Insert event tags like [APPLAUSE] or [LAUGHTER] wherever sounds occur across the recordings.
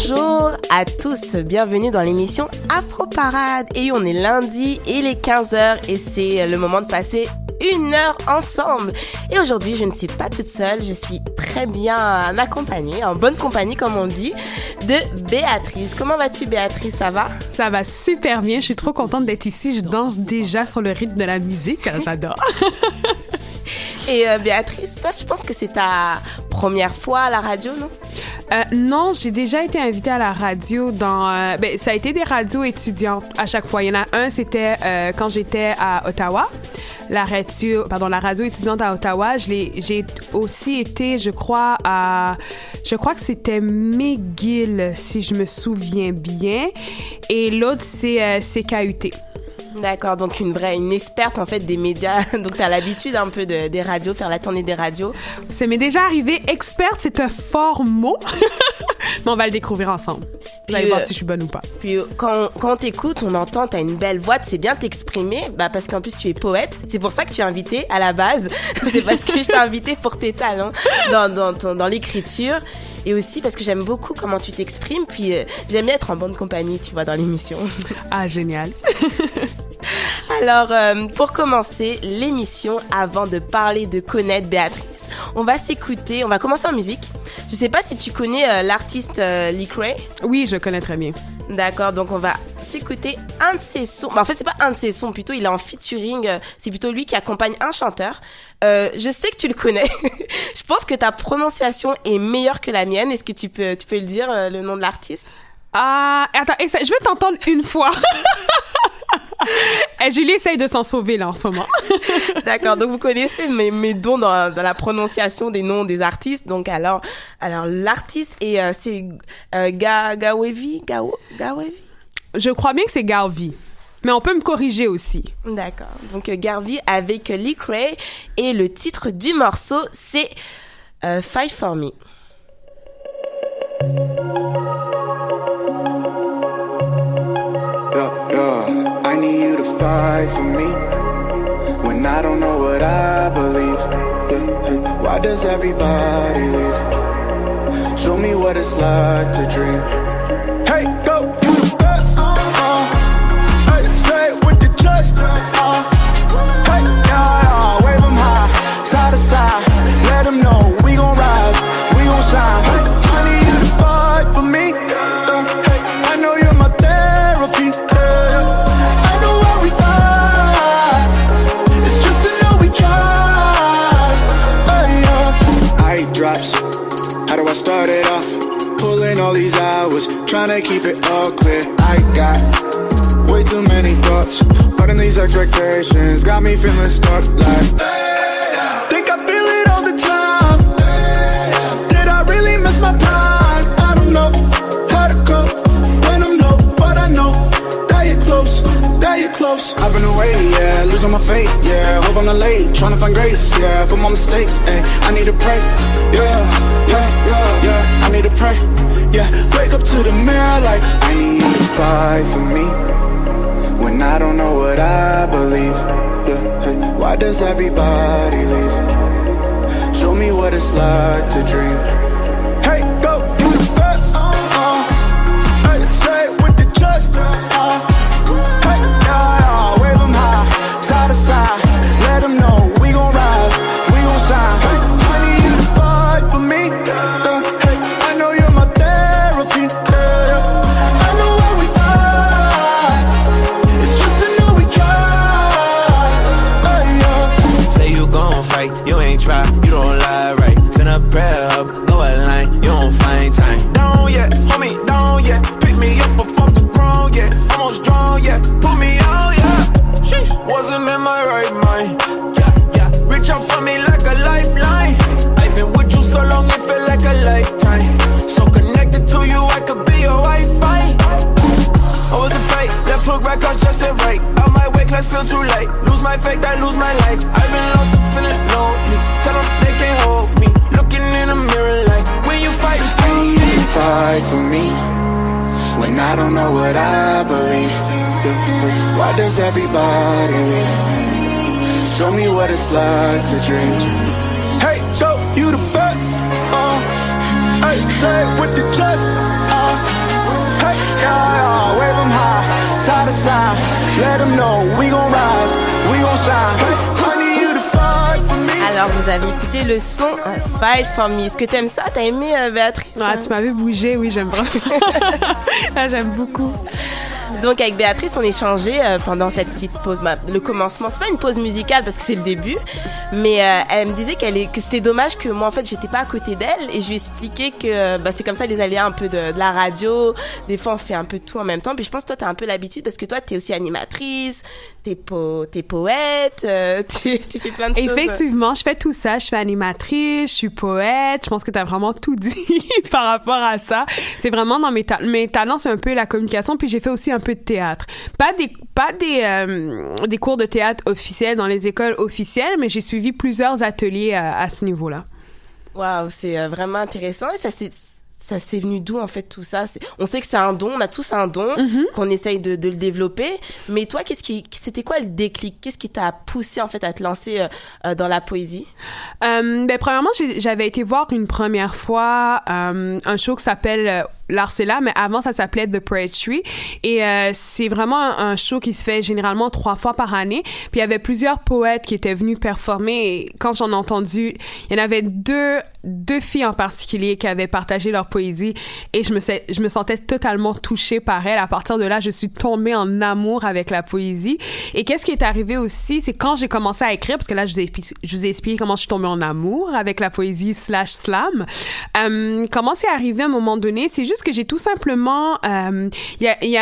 Bonjour à tous, bienvenue dans l'émission Afro Parade. Et on est lundi, il est 15h et c'est le moment de passer une heure ensemble. Et aujourd'hui, je ne suis pas toute seule, je suis très bien accompagnée, en bonne compagnie comme on dit, de Béatrice. Comment vas-tu Béatrice, ça va? Ça va super bien, je suis trop contente d'être ici, je danse déjà sur le rythme de la musique, j'adore. [LAUGHS] Et euh, Béatrice, toi, je pense que c'est ta première fois à la radio, non? Euh, Non, j'ai déjà été invitée à la radio dans. Euh, ben, ça a été des radios étudiantes à chaque fois. Il y en a un, c'était euh, quand j'étais à Ottawa. La radio, pardon, la radio étudiante à Ottawa. J'ai aussi été, je crois, à. Je crois que c'était McGill, si je me souviens bien. Et l'autre, c'est CKUT. D'accord, donc une vraie, une experte en fait des médias. [LAUGHS] Donc tu as l'habitude un peu de, des radios, faire la tournée des radios. Ça m'est déjà arrivé. Experte, c'est un fort mot. [LAUGHS] Mais on va le découvrir ensemble. Vous allez voir si je suis bonne ou pas. Puis quand, quand on t'écoute, on entend, tu as une belle voix, tu sais bien t'exprimer, bah parce qu'en plus tu es poète. C'est pour ça que tu es invité à la base. [LAUGHS] c'est parce que je t'ai invité pour tes talents dans, dans, dans l'écriture et aussi parce que j'aime beaucoup comment tu t'exprimes. Puis euh, j'aime bien être en bonne compagnie, tu vois, dans l'émission. [LAUGHS] ah, génial. [LAUGHS] Alors, euh, pour commencer l'émission, avant de parler de connaître Béatrice, on va s'écouter, on va commencer en musique. Je sais pas si tu connais euh, l'artiste Lee Cray. Oui, je connais très bien. D'accord, donc on va s'écouter un de ses sons. en fait, c'est pas un de ses sons, plutôt il est en featuring. c'est plutôt lui qui accompagne un chanteur. je sais que tu le connais. [LAUGHS] je pense que ta prononciation est meilleure que la mienne. Est-ce que tu peux, tu peux le dire, le nom de l'artiste? Ah, attends, je vais t'entendre une fois. [LAUGHS] Et Julie essaye de s'en sauver là en ce moment. [LAUGHS] D'accord, donc vous connaissez mes, mes dons dans, dans, la prononciation des noms des artistes. Donc alors, alors l'artiste et euh, c'est euh, Ga, Gawevi, Gawevi? Je crois bien que c'est Garvey. Mais on peut me corriger aussi. D'accord. Donc euh, Garvey avec Lee Cray et le titre du morceau c'est euh, Fight for Me. fight for me when I don't know what I believe. Yeah, why does everybody leave? Show me what it's like to dream. These hours, trying to keep it all clear. I got way too many thoughts, but in these expectations got me feeling stuck like. Think I feel I've been away, yeah, losing my faith, yeah. Hope I'm not late, trying to find grace, yeah, for my mistakes, ayy. I need to pray, yeah, yeah, yeah, yeah. I need to pray, yeah. Wake up to the mirror like I need to fight for me when I don't know what I believe. Yeah, hey, why does everybody leave? Show me what it's like to dream. Hey, what I believe. Why does everybody leave? Show me what it's like to dream. Hey, go, you the best. Uh, hey, say it with the chest. Uh, hey, yeah, yeah, wave high, side to side. Let know we gon' rise, we gon' shine. Hey, Alors, vous avez écouté le son euh, Fight for Me. Est-ce que t'aimes ça? T'as aimé, euh, Béatrice? Ah, tu m'avais bougé, oui, j'aime vraiment. [LAUGHS] ah, j'aime beaucoup. Donc avec Béatrice, on échangeait euh, pendant cette petite pause. Bah, le commencement, c'est pas une pause musicale parce que c'est le début, mais euh, elle me disait qu'elle est, que c'était dommage que moi en fait j'étais pas à côté d'elle et je lui expliquais que euh, bah, c'est comme ça les aléas un peu de, de la radio. Des fois on fait un peu tout en même temps. Puis je pense que toi t'as un peu l'habitude parce que toi t'es aussi animatrice, t'es po t'es poète, [LAUGHS] tu, tu fais plein de choses. Effectivement, je fais tout ça. Je suis animatrice, je suis poète. Je pense que tu as vraiment tout dit [LAUGHS] par rapport à ça. C'est vraiment dans mes, ta- mes talents, c'est un peu la communication. Puis j'ai fait aussi un peu de théâtre. Pas des, pas des, euh, des cours de théâtre officiels dans les écoles officielles, mais j'ai suivi plusieurs ateliers à, à ce niveau-là. Waouh, c'est euh, vraiment intéressant et ça c'est ça s'est venu d'où en fait tout ça? C'est- On sait que c'est un don, on a tous un don, qu'on essaye de, de le développer. Mais toi, qu'est-ce qui, c'était quoi le déclic? Qu'est-ce qui t'a poussé en fait à te lancer euh, euh, dans la poésie? Euh, ben, premièrement, j'avais été voir une première fois euh, un show qui s'appelle là, mais avant ça s'appelait The Poetry. Et euh, c'est vraiment un, show qui se fait généralement trois fois par année. Puis il y avait plusieurs poètes qui étaient venus performer. Et quand j'en ai entendu, il y en avait deux, deux filles en particulier qui avaient partagé leur poésie. Et je me, sentais totalement touchée par elles. À partir de là, je suis tombée en amour avec la poésie. Et qu'est-ce qui est arrivé aussi, c'est quand j'ai commencé à écrire, parce que là, je vous ai, expli- je vous ai expliqué comment je suis tombée en amour avec la poésie slash slam. Euh, comment c'est arrivé à un moment donné, c'est juste que j'ai tout simplement, euh, il euh, il y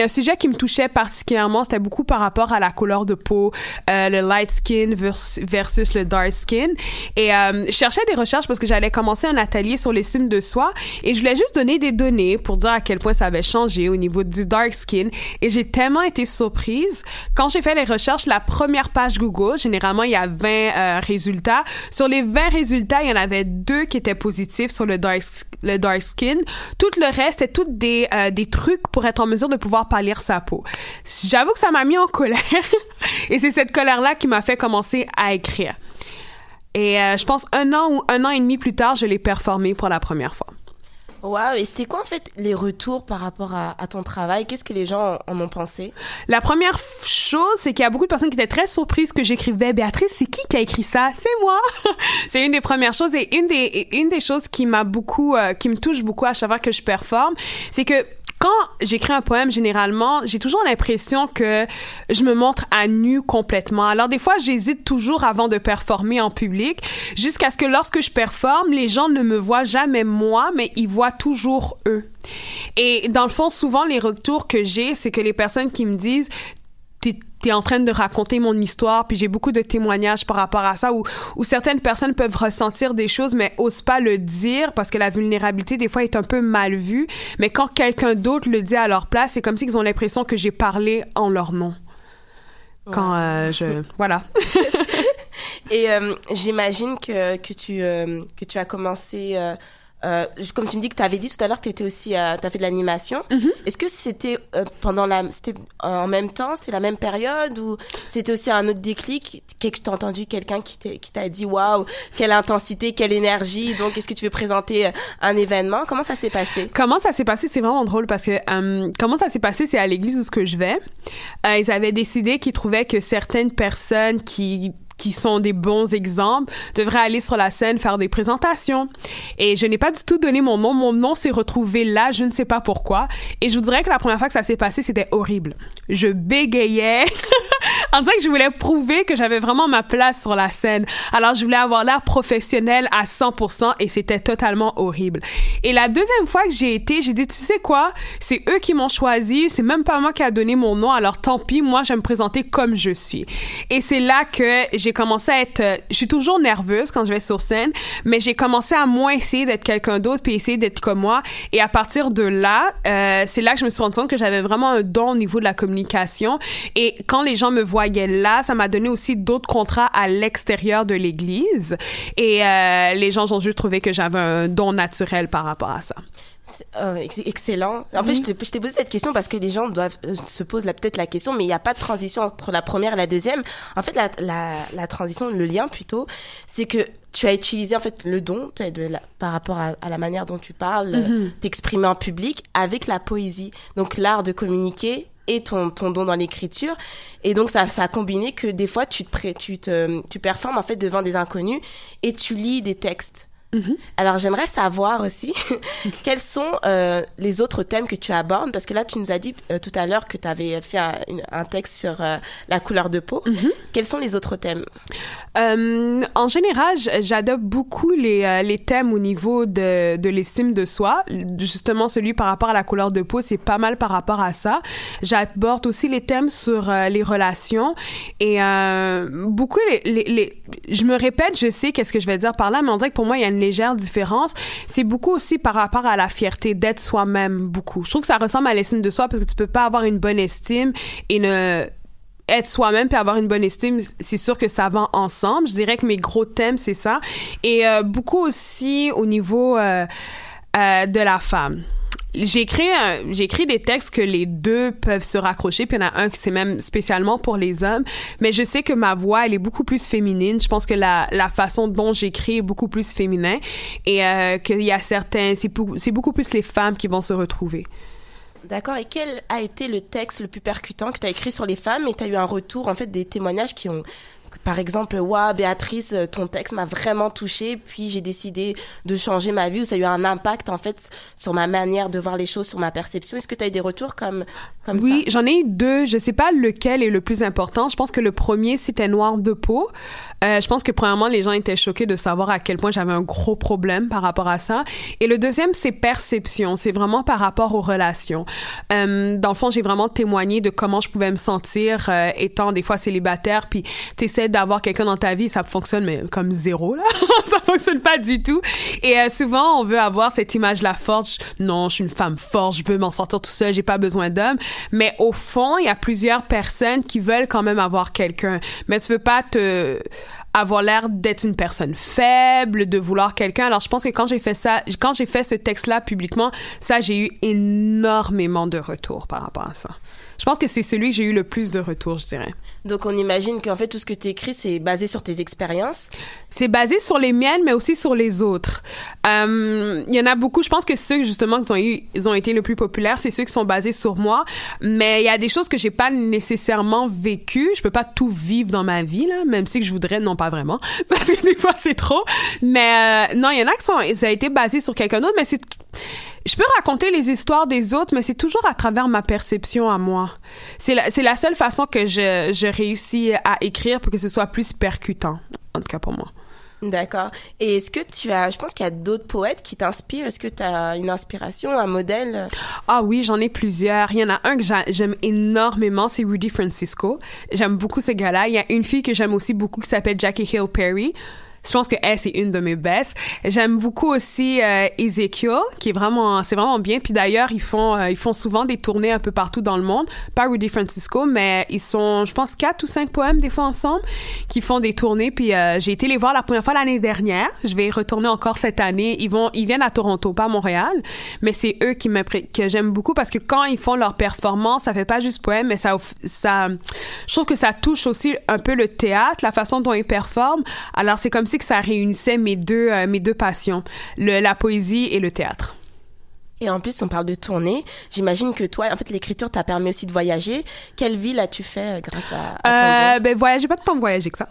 a un sujet qui me touchait particulièrement, c'était beaucoup par rapport à la couleur de peau, euh, le light skin vers- versus le dark skin. Et euh, je cherchais des recherches parce que j'allais commencer un atelier sur l'estime de soi et je voulais juste donner des données pour dire à quel point ça avait changé au niveau du dark skin. Et j'ai tellement été surprise quand j'ai fait les recherches, la première page Google, généralement il y a 20 euh, résultats. Sur les 20 résultats, il y en avait deux qui étaient positifs sur le dark, le dark skin. Tout le reste, c'est toutes des, euh, des trucs pour être en mesure de pouvoir pâlir sa peau. J'avoue que ça m'a mis en colère. [LAUGHS] et c'est cette colère-là qui m'a fait commencer à écrire. Et euh, je pense un an ou un an et demi plus tard, je l'ai performé pour la première fois. Waouh, et c'était quoi en fait les retours par rapport à, ton travail? Qu'est-ce que les gens en ont pensé? La première chose, c'est qu'il y a beaucoup de personnes qui étaient très surprises que j'écrivais. Béatrice, c'est qui qui a écrit ça? C'est moi. [LAUGHS] c'est une des premières choses et une des une des choses qui m'a beaucoup euh, qui me touche beaucoup à chaque fois que je performe, c'est que quand j'écris un poème, généralement, j'ai toujours l'impression que je me montre à nu complètement. Alors des fois, j'hésite toujours avant de performer en public, jusqu'à ce que lorsque je performe, les gens ne me voient jamais moi, mais ils voient toujours eux. Et dans le fond, souvent, les retours que j'ai, c'est que les personnes qui me disent, t'es es en train de raconter mon histoire, puis j'ai beaucoup de témoignages par rapport à ça, où, où certaines personnes peuvent ressentir des choses, mais osent pas le dire, parce que la vulnérabilité, des fois, est un peu mal vue. Mais quand quelqu'un d'autre le dit à leur place, c'est comme s'ils ont l'impression que j'ai parlé en leur nom. Quand euh, je... Voilà. [LAUGHS] Et euh, j'imagine que, que, tu, euh, que tu as commencé... euh, comme tu me dis que tu avais dit tout à l'heure que tu étais aussi euh, tu as fait de l'animation. Est-ce que c'était euh, pendant la c'était en même temps, c'était la même période ou c'était aussi un autre déclic? Que tu as entendu? Quelqu'un qui t'a dit waouh, quelle intensité, quelle énergie. Donc est-ce que tu veux présenter euh, un événement? Comment ça s'est passé? Comment ça s'est passé? C'est vraiment drôle parce que comment ça s'est passé? C'est à l'église où ce que je vais. Ils avaient décidé qu'ils trouvaient que certaines personnes qui qui sont des bons exemples devraient aller sur la scène faire des présentations. Et je n'ai pas du tout donné mon nom. Mon nom s'est retrouvé là, je ne sais pas pourquoi. Et je vous dirais que la première fois que ça s'est passé, c'était horrible. Je bégayais. [LAUGHS] en disant que je voulais prouver que j'avais vraiment ma place sur la scène. Alors, je voulais avoir l'air professionnel à 100% et c'était totalement horrible. Et la deuxième fois que j'ai été, j'ai dit, tu sais quoi? C'est eux qui m'ont choisi. C'est même pas moi qui a donné mon nom. Alors, tant pis. Moi, je vais me présenter comme je suis. Et c'est là que j'ai commencé à être, euh, je suis toujours nerveuse quand je vais sur scène, mais j'ai commencé à moins essayer d'être quelqu'un d'autre puis essayer d'être comme moi. Et à partir de là, euh, c'est là que je me suis rendu compte que j'avais vraiment un don au niveau de la communication. Et quand les gens me voyaient là, ça m'a donné aussi d'autres contrats à l'extérieur de l'église. Et euh, les gens ont juste trouvé que j'avais un don naturel par rapport à ça. Euh, ex- excellent. En fait, je te- je t'ai posé cette question parce que les gens doivent euh, se posent la- peut-être la question, mais il n'y a pas de transition entre la première et la deuxième. En fait, la, la, la transition, le lien plutôt, c'est que tu as utilisé en fait le don tu de la- par rapport à, à la manière dont tu parles, euh, Mhm. t'exprimer en public avec la poésie. Donc l'art de communiquer et ton, ton don dans l'écriture. Et donc ça, ça a combiné que des fois tu te, tu te tu performes en fait devant des inconnus et tu lis des textes. Alors j'aimerais savoir aussi [LAUGHS] quels sont euh, les autres thèmes que tu abordes parce que là tu nous as dit euh, tout à l'heure que tu avais fait un, texte sur euh, la couleur de peau. Quels sont les autres thèmes? Euh, en général, j'adopte beaucoup les, euh, les thèmes au niveau de, l'estime de soi. Justement, celui par rapport à la couleur de peau, c'est pas mal par rapport à ça. J'aborde aussi les thèmes sur euh, les relations et beaucoup les, les, les- Je me répète, je sais qu'est-ce que je vais dire par là, mais on dirait que pour moi, il y a une légère différence. C'est beaucoup aussi par rapport à la fierté d'être soi-même, beaucoup. Je trouve que ça ressemble à l'estime de soi parce que tu peux pas avoir une bonne estime et ne être soi-même puis avoir une bonne estime, c'est sûr que ça va ensemble. Je dirais que mes gros thèmes, c'est ça. Et euh, beaucoup aussi au niveau euh, euh, de la femme. J'ai écrit des textes que les deux peuvent se raccrocher, puis il y en a un qui c'est même spécialement pour les hommes. Mais je sais que ma voix, elle est beaucoup plus féminine. Je pense que la, la façon dont j'écris est beaucoup plus féminin et euh, qu'il y a certains, c'est beaucoup plus les femmes qui vont se retrouver. D'accord. Et quel a été le texte le plus percutant que tu écrit sur les femmes et tu eu un retour, en fait, des témoignages qui ont. Par exemple, Waouh, Béatrice, euh, ton texte m'a vraiment touchée, puis j'ai décidé de changer ma vie, ou ça a eu un impact, en fait, sur ma manière de voir les choses, sur ma perception. Est-ce que tu as eu des retours comme, comme oui, ça? j'en ai eu deux. Je sais pas lequel est le plus important. Je pense que le premier, c'était Noir de peau. Euh, je pense que premièrement, les gens étaient choqués de savoir à quel point j'avais un gros problème par rapport à ça. Et le deuxième, c'est perception. C'est vraiment par rapport aux relations. Euh, dans le fond, j'ai vraiment témoigné de comment je pouvais me sentir euh, étant des fois célibataire. Puis t'essaies d'avoir quelqu'un dans ta vie, ça fonctionne mais comme zéro là. [LAUGHS] ça fonctionne pas du tout. Et euh, souvent, on veut avoir cette image-là forte. Je- non, je suis une femme forte, je peux m'en sortir tout seul, j'ai pas besoin d'homme. Mais au fond, il y a plusieurs personnes qui veulent quand même avoir quelqu'un. Mais tu veux pas te avoir l'air d'être une personne faible, de vouloir quelqu'un. Alors je pense que quand j'ai fait ça, quand j'ai fait ce texte-là publiquement, ça j'ai eu énormément de retours par rapport à ça. Je pense que c'est celui que j'ai eu le plus de retours, je dirais. Donc, on imagine qu'en fait, tout ce que tu écris, c'est basé sur tes expériences. C'est basé sur les miennes, mais aussi sur les autres. Euh, Il y en a beaucoup. Je pense que ceux justement qui ont eu, ils ont été le plus populaires, c'est ceux qui sont basés sur moi. Mais il y a des choses que j'ai pas nécessairement vécues. Je peux pas tout vivre dans ma vie là, même si je voudrais non pas pas vraiment [LAUGHS] parce que des fois c'est trop. Mais euh, non, il y en a qui sont, ça a été basé sur quelqu'un d'autre, mais c'est je peux raconter les histoires des autres, mais c'est toujours à travers ma perception à moi. C'est la, c'est la seule façon que je, je réussis à écrire pour que ce soit plus percutant, en tout cas pour moi. D'accord. Et est-ce que tu as, je pense qu'il y a d'autres poètes qui t'inspirent. Est-ce que tu as une inspiration, un modèle? Ah oui, j'en ai plusieurs. Il y en a un que j'aime énormément, c'est Rudy Francisco. J'aime beaucoup ce gars-là. Il y a une fille que j'aime aussi beaucoup qui s'appelle Jackie Hill Perry. Je pense que elle, c'est une de mes best. J'aime beaucoup aussi euh, Ezekiel, qui est vraiment, c'est vraiment bien. Puis d'ailleurs, ils font, euh, ils font souvent des tournées un peu partout dans le monde. Pas Rudy Francisco, mais ils sont, je pense, quatre ou cinq poèmes des fois ensemble, qui font des tournées. Puis euh, j'ai été les voir la première fois l'année dernière. Je vais y retourner encore cette année. Ils vont, ils viennent à Toronto, pas à Montréal, mais c'est eux qui que j'aime beaucoup parce que quand ils font leur performance, ça fait pas juste poème, mais ça, ça, je trouve que ça touche aussi un peu le théâtre, la façon dont ils performent. Alors c'est comme si que ça réunissait mes deux, euh, mes deux passions, le, la poésie et le théâtre. Et en plus, on parle de tournée. J'imagine que toi, en fait, l'écriture t'a permis aussi de voyager. Quelle ville as-tu fait euh, grâce à, à euh, Ben, voyager, pas tant de voyager que ça.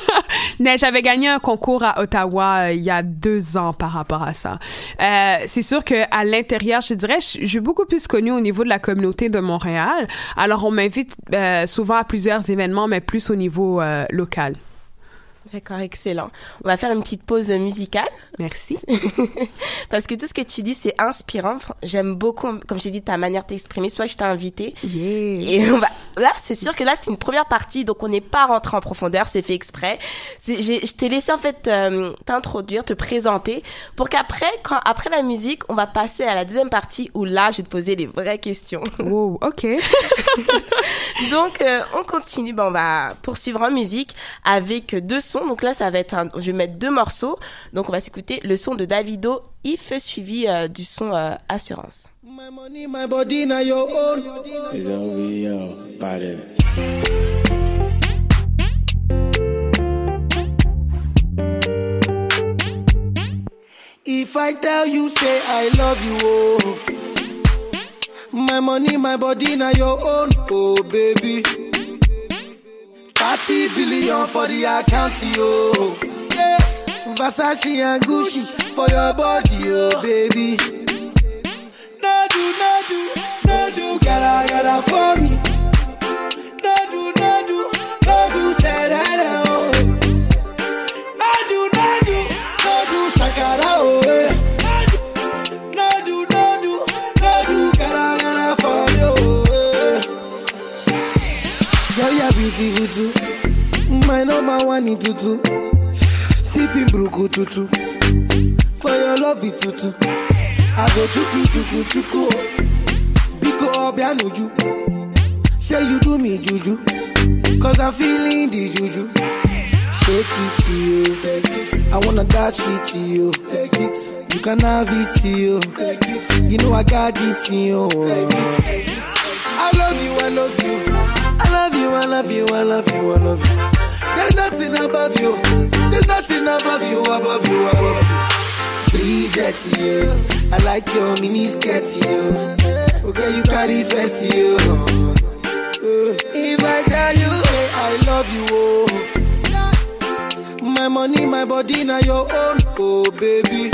[LAUGHS] Mais j'avais gagné un concours à Ottawa il y a deux ans par rapport à ça. Euh, c'est sûr que à l'intérieur, je dirais, je, suis beaucoup plus connue au niveau de la communauté de Montréal. Alors, on m'invite souvent à plusieurs événements, mais plus au niveau local. D'accord, excellent. On va faire une petite pause musicale. Merci. [LAUGHS] Parce que tout ce que tu dis, c'est inspirant. J'aime beaucoup, comme j'ai dit, ta manière de t'exprimer. C'est que je t'ai invité. Et on va... là, c'est sûr que là, c'est une première partie, donc on n'est pas rentré en profondeur, c'est fait exprès. Je t'ai laissé en fait euh, t'introduire, te présenter, pour qu'après, quand après la musique, on va passer à la deuxième partie où là, je vais te poser les vraies questions. [LAUGHS] Oh, ok. donc, euh, on continue. Bon, on va poursuivre en musique avec deux sons donc là, ça va être un, je vais mettre deux morceaux. Donc on va s'écouter le son de Davido, If, suivi euh, du son euh, Assurance. My money, my body, now your own. Is If I tell you, say I love you, oh. My money, my body, now your own, oh baby. 30 billion for the account, yo. Yeah. Versace and Gucci for your body, oh baby. No do, no do, no do, gotta, gotta for me. No do, no do, no do, that, oh. No do, no do, no do, shakara, oh. Eh. Beautiful too. My number one in tutu. Sipping bruku tutu. For your love it tutu. I go chuku chuku chuku. Biko obianuju. Say you do me juju. Cause I'm feeling the juju. Shake it to you. I wanna dash it to you. Take it. You can have it to you. Take it. You know I got this in you. I love you, I love you. I love you, I love you, I love you, I love you. There's nothing above you. There's nothing above you, above you, above you. Bridget, you. I like your mini skirt, you. Okay, you carry face, you. If I tell you, hey, I love you, oh. My money, my body, now your own, oh baby.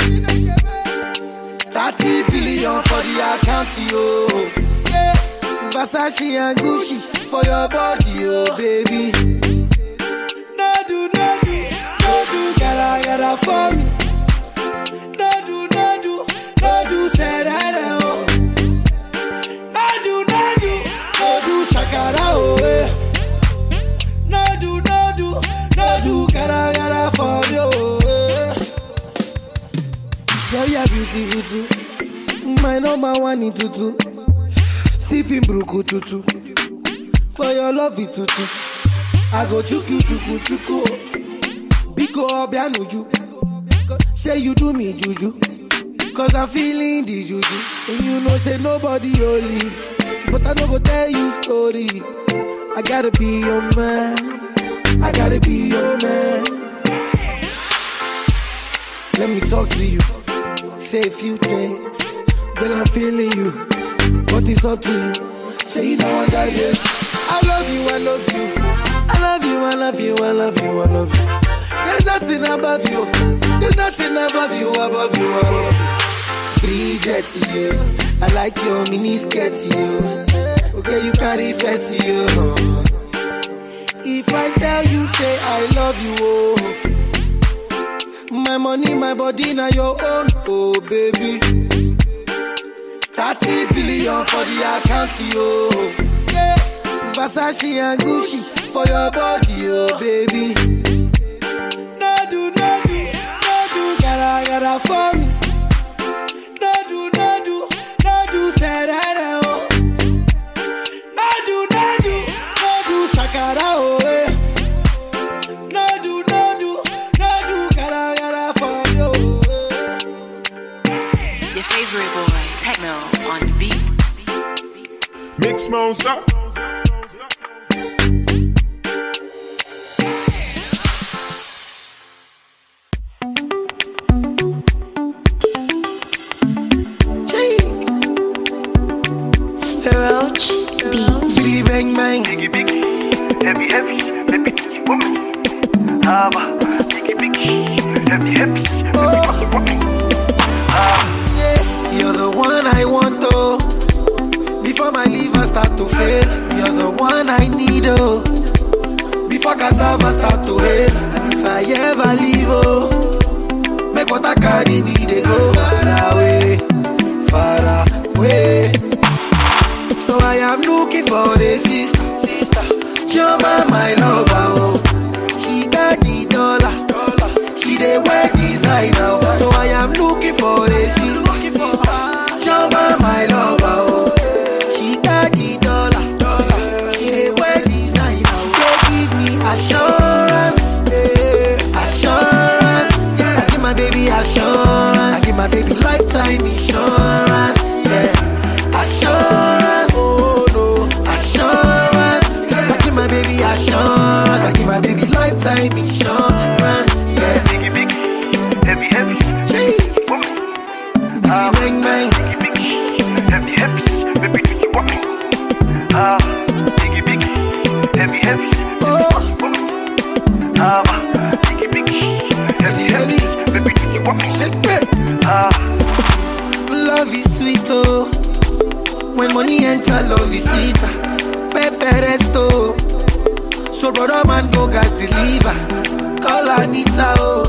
30 billion for the account, yo. Yeah. Versace and Gucci for your body, oh baby do, no do, no do, gotta, gotta for me. No do, no do, no do, say that, oh. No do, no do, no do, shakara, oh, eh. No do, no do, no do, gotta, gotta for you, oh, eh. Girl, you're beautiful too. My number one in tutu. Sipping bruku tutu. For your love, it tutu. I go chuku chuku chuku. Biko obianuju. Say you do me juju. Cause I'm feeling the juju. And you know say nobody holy. But I no go tell you story. I gotta be your man. I gotta be your man. Let me talk to you. Say a few things. Girl, I'm feeling you. But it's up to you. Say you know I got this. I love you, I love you. I love you, I love you, I love you, I love you. There's nothing above you. There's nothing above you, above you. Above. Bridget, you. I like your mini skirt, you. Okay, you carry fancy, you. If I tell you, say I love you, oh. My money, my body, now your own, oh baby. 30 billion for the account, yo. Yeah. Versace and Gucci for your body, oh baby. Biggie, heavy heavy, baby biggie, heavy heavy, woman. Ah, biggie biggie, heavy heavy, baby biggie woman. Ah, Love is sweet, oh. When money enter, love is resto. So brother man go. Call Anita, oh.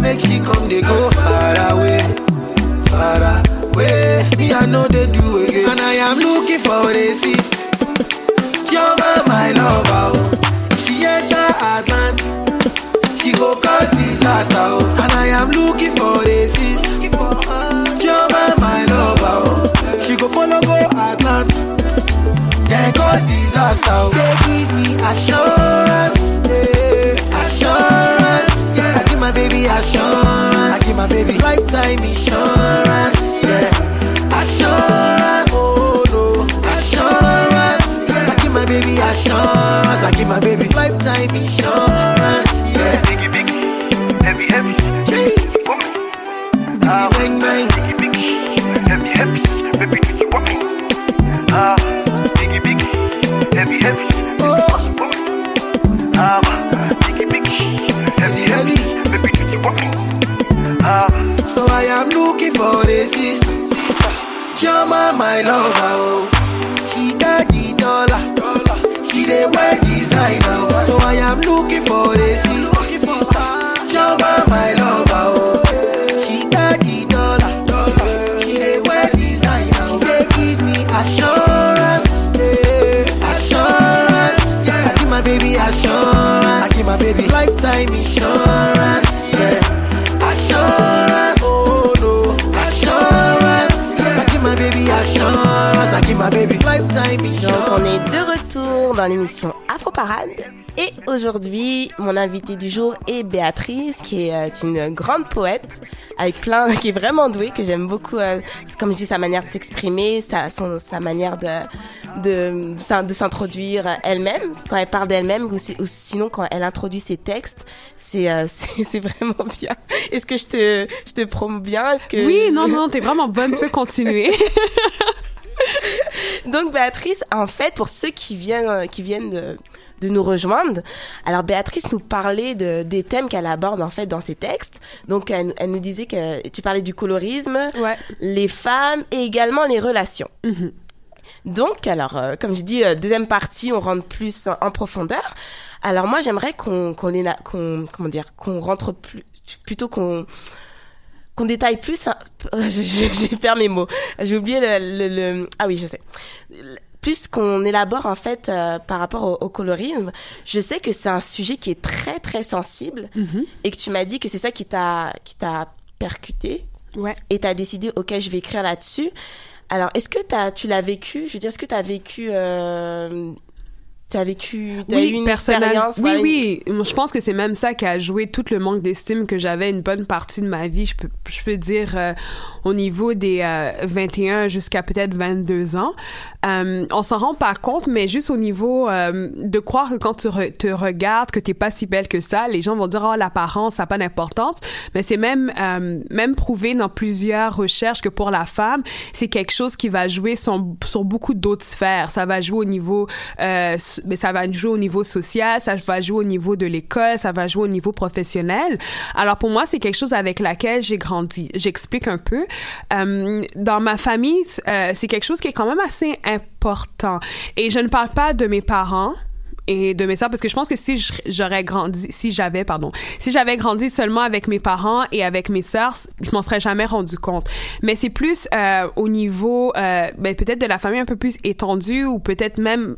Make she come, they go far away, far away. Me I know they do again, and I am looking for a sister. Joma, my lover, oh. She enter Atlanta, she go cause disaster, oh. And I am looking for a sister. Joma, my lover, oh. She go follow go Atlanta, then cause disaster, oh. Say give me assurance, yeah. assurance. I give my baby assurance. My baby lifetime insurance, yeah. Assurance, oh no, assurance. I give my baby assurance. I give my baby lifetime insurance, my lover, oh. She got the dollar, she dey wear designer. oh. So I am looking for a sister. Dans l'émission Afro Parade. Et aujourd'hui mon invité du jour est Béatrice qui est euh, une grande poète avec plein [LAUGHS] qui est vraiment douée que j'aime beaucoup euh, comme je dis sa manière de s'exprimer sa son sa manière de de de, s'introduire elle-même. Quand elle parle d'elle-même ou, ou sinon quand elle introduit ses textes c'est euh, [LAUGHS] c'est c'est vraiment bien. Est-ce que je te je te promets bien? Est-ce que Oui, non, non, t'es vraiment bonne, tu peux continuer. [LAUGHS] [LAUGHS] Donc Béatrice, en fait, pour ceux qui viennent, qui viennent de, de nous rejoindre, alors Béatrice nous parlait de, des thèmes qu'elle aborde en fait dans ses textes. Donc elle, elle nous disait que tu parlais du colorisme, les femmes et également les relations. Donc, alors, euh, comme je dis, euh, deuxième partie, on rentre plus en, en profondeur. Alors moi, j'aimerais qu'on qu'on comment dire qu'on rentre plus plutôt qu'on qu'on détaille plus. hein. [LAUGHS] J'ai perdu mes mots. J'ai oublié le, le, le- ah oui, je sais. Plus qu'on élabore en fait euh, par rapport au, au colorisme, je sais que c'est un sujet qui est très très sensible et que tu m'as dit que c'est ça qui t'a qui t'a percuté. Ouais. Et t'as décidé, ok, je vais écrire là-dessus. Alors, est-ce que tu l'as vécu? Je veux dire, est-ce que t'as vécu, euh, t'as vécu, t'as eu une expérience Oui, oui. Je pense que c'est même ça qui a joué tout le manque d'estime que j'avais une bonne partie de ma vie. Je peux, je peux dire euh, au niveau des euh, 21 jusqu'à peut-être 22 ans. Euh, on s'en rend pas compte, mais juste au niveau euh, de croire que quand tu re- te regardes, que t'es pas si belle que ça, les gens vont dire oh l'apparence ça n'a pas d'importance. Mais c'est même euh, même prouvé dans plusieurs recherches que pour la femme, c'est quelque chose qui va jouer sur, sur beaucoup d'autres sphères. Ça va jouer au niveau euh, mais ça va jouer au niveau social, ça va jouer au niveau de l'école, ça va jouer au niveau professionnel. Alors pour moi, c'est quelque chose avec laquelle j'ai grandi. J'explique un peu. Euh, dans ma famille, euh, c'est quelque chose qui est quand même assez important. Et je ne parle pas de mes parents et de mes sœurs parce que je pense que si j'aurais grandi si j'avais pardon si j'avais grandi seulement avec mes parents et avec mes sœurs je m'en serais jamais rendu compte mais c'est plus euh, au niveau ben, peut-être de la famille un peu plus étendue ou peut-être même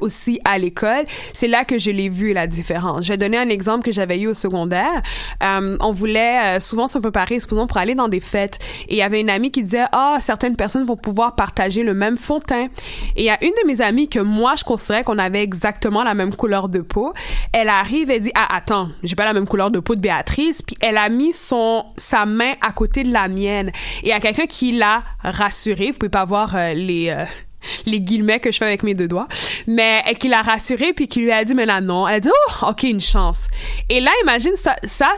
aussi à l'école, c'est là que je l'ai vu la différence. Je vais donner un exemple que j'avais eu au secondaire. Euh, on voulait euh, souvent se préparer, supposons pour aller dans des fêtes, et il y avait une amie qui disait ah certaines personnes vont pouvoir partager le même fond de teint. Et il y a une de mes amies que moi je considérais qu'on avait exactement la même couleur de peau. Elle arrive et dit ah attends j'ai pas la même couleur de peau de Béatrice, puis elle a mis son sa main à côté de la mienne. Et il y a quelqu'un qui l'a rassurée. Vous pouvez pas voir euh, les euh, [LAUGHS] les guillemets que je fais avec mes deux doigts, mais et qui l'a rassurée puis qui lui a dit mais là non, elle a dit oh ok une chance. Et là imagine ça ça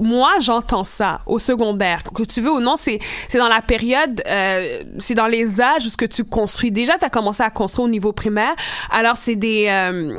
moi, j'entends ça au secondaire. Que tu veux ou non, c'est c'est dans la période, euh, c'est dans les âges où ce que tu construis. Déjà, tu as commencé à construire au niveau primaire. Alors, c'est des, euh,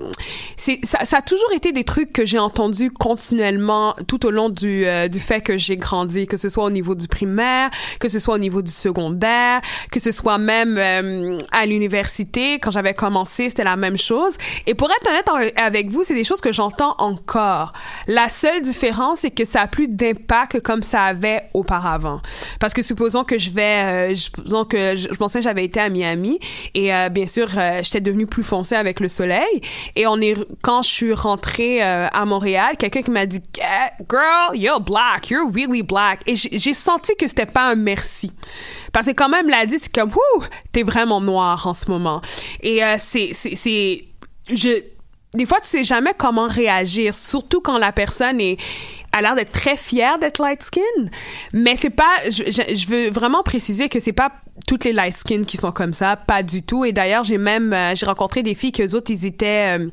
c'est ça, ça a toujours été des trucs que j'ai entendus continuellement tout au long du euh, du fait que j'ai grandi, que ce soit au niveau du primaire, que ce soit au niveau du secondaire, que ce soit même euh, à l'université. Quand j'avais commencé, c'était la même chose. Et pour être honnête avec vous, c'est des choses que j'entends encore. La seule différence, c'est que ça plus d'impact comme ça avait auparavant. Parce que supposons que je vais, euh, supposons que je, pensais que j'avais été à Miami et euh, bien sûr, euh, j'étais devenue plus foncée avec le soleil. Et on est quand je suis rentrée à Montréal, quelqu'un qui m'a dit "Girl, you're black, you're really black." Et j'ai senti que c'était pas un merci. Parce que quand même, l'a dit, c'est comme, ouh, t'es vraiment noir en ce moment. Et c'est, c'est, c'est, je, des fois, tu sais jamais comment réagir, surtout quand la personne est, a l'air d'être très fière d'être light skin. Mais c'est pas, je, veux vraiment préciser que c'est pas toutes les light skin qui sont comme ça, pas du tout. Et d'ailleurs, j'ai même, euh, j'ai rencontré des filles que autres, ils étaient, euh,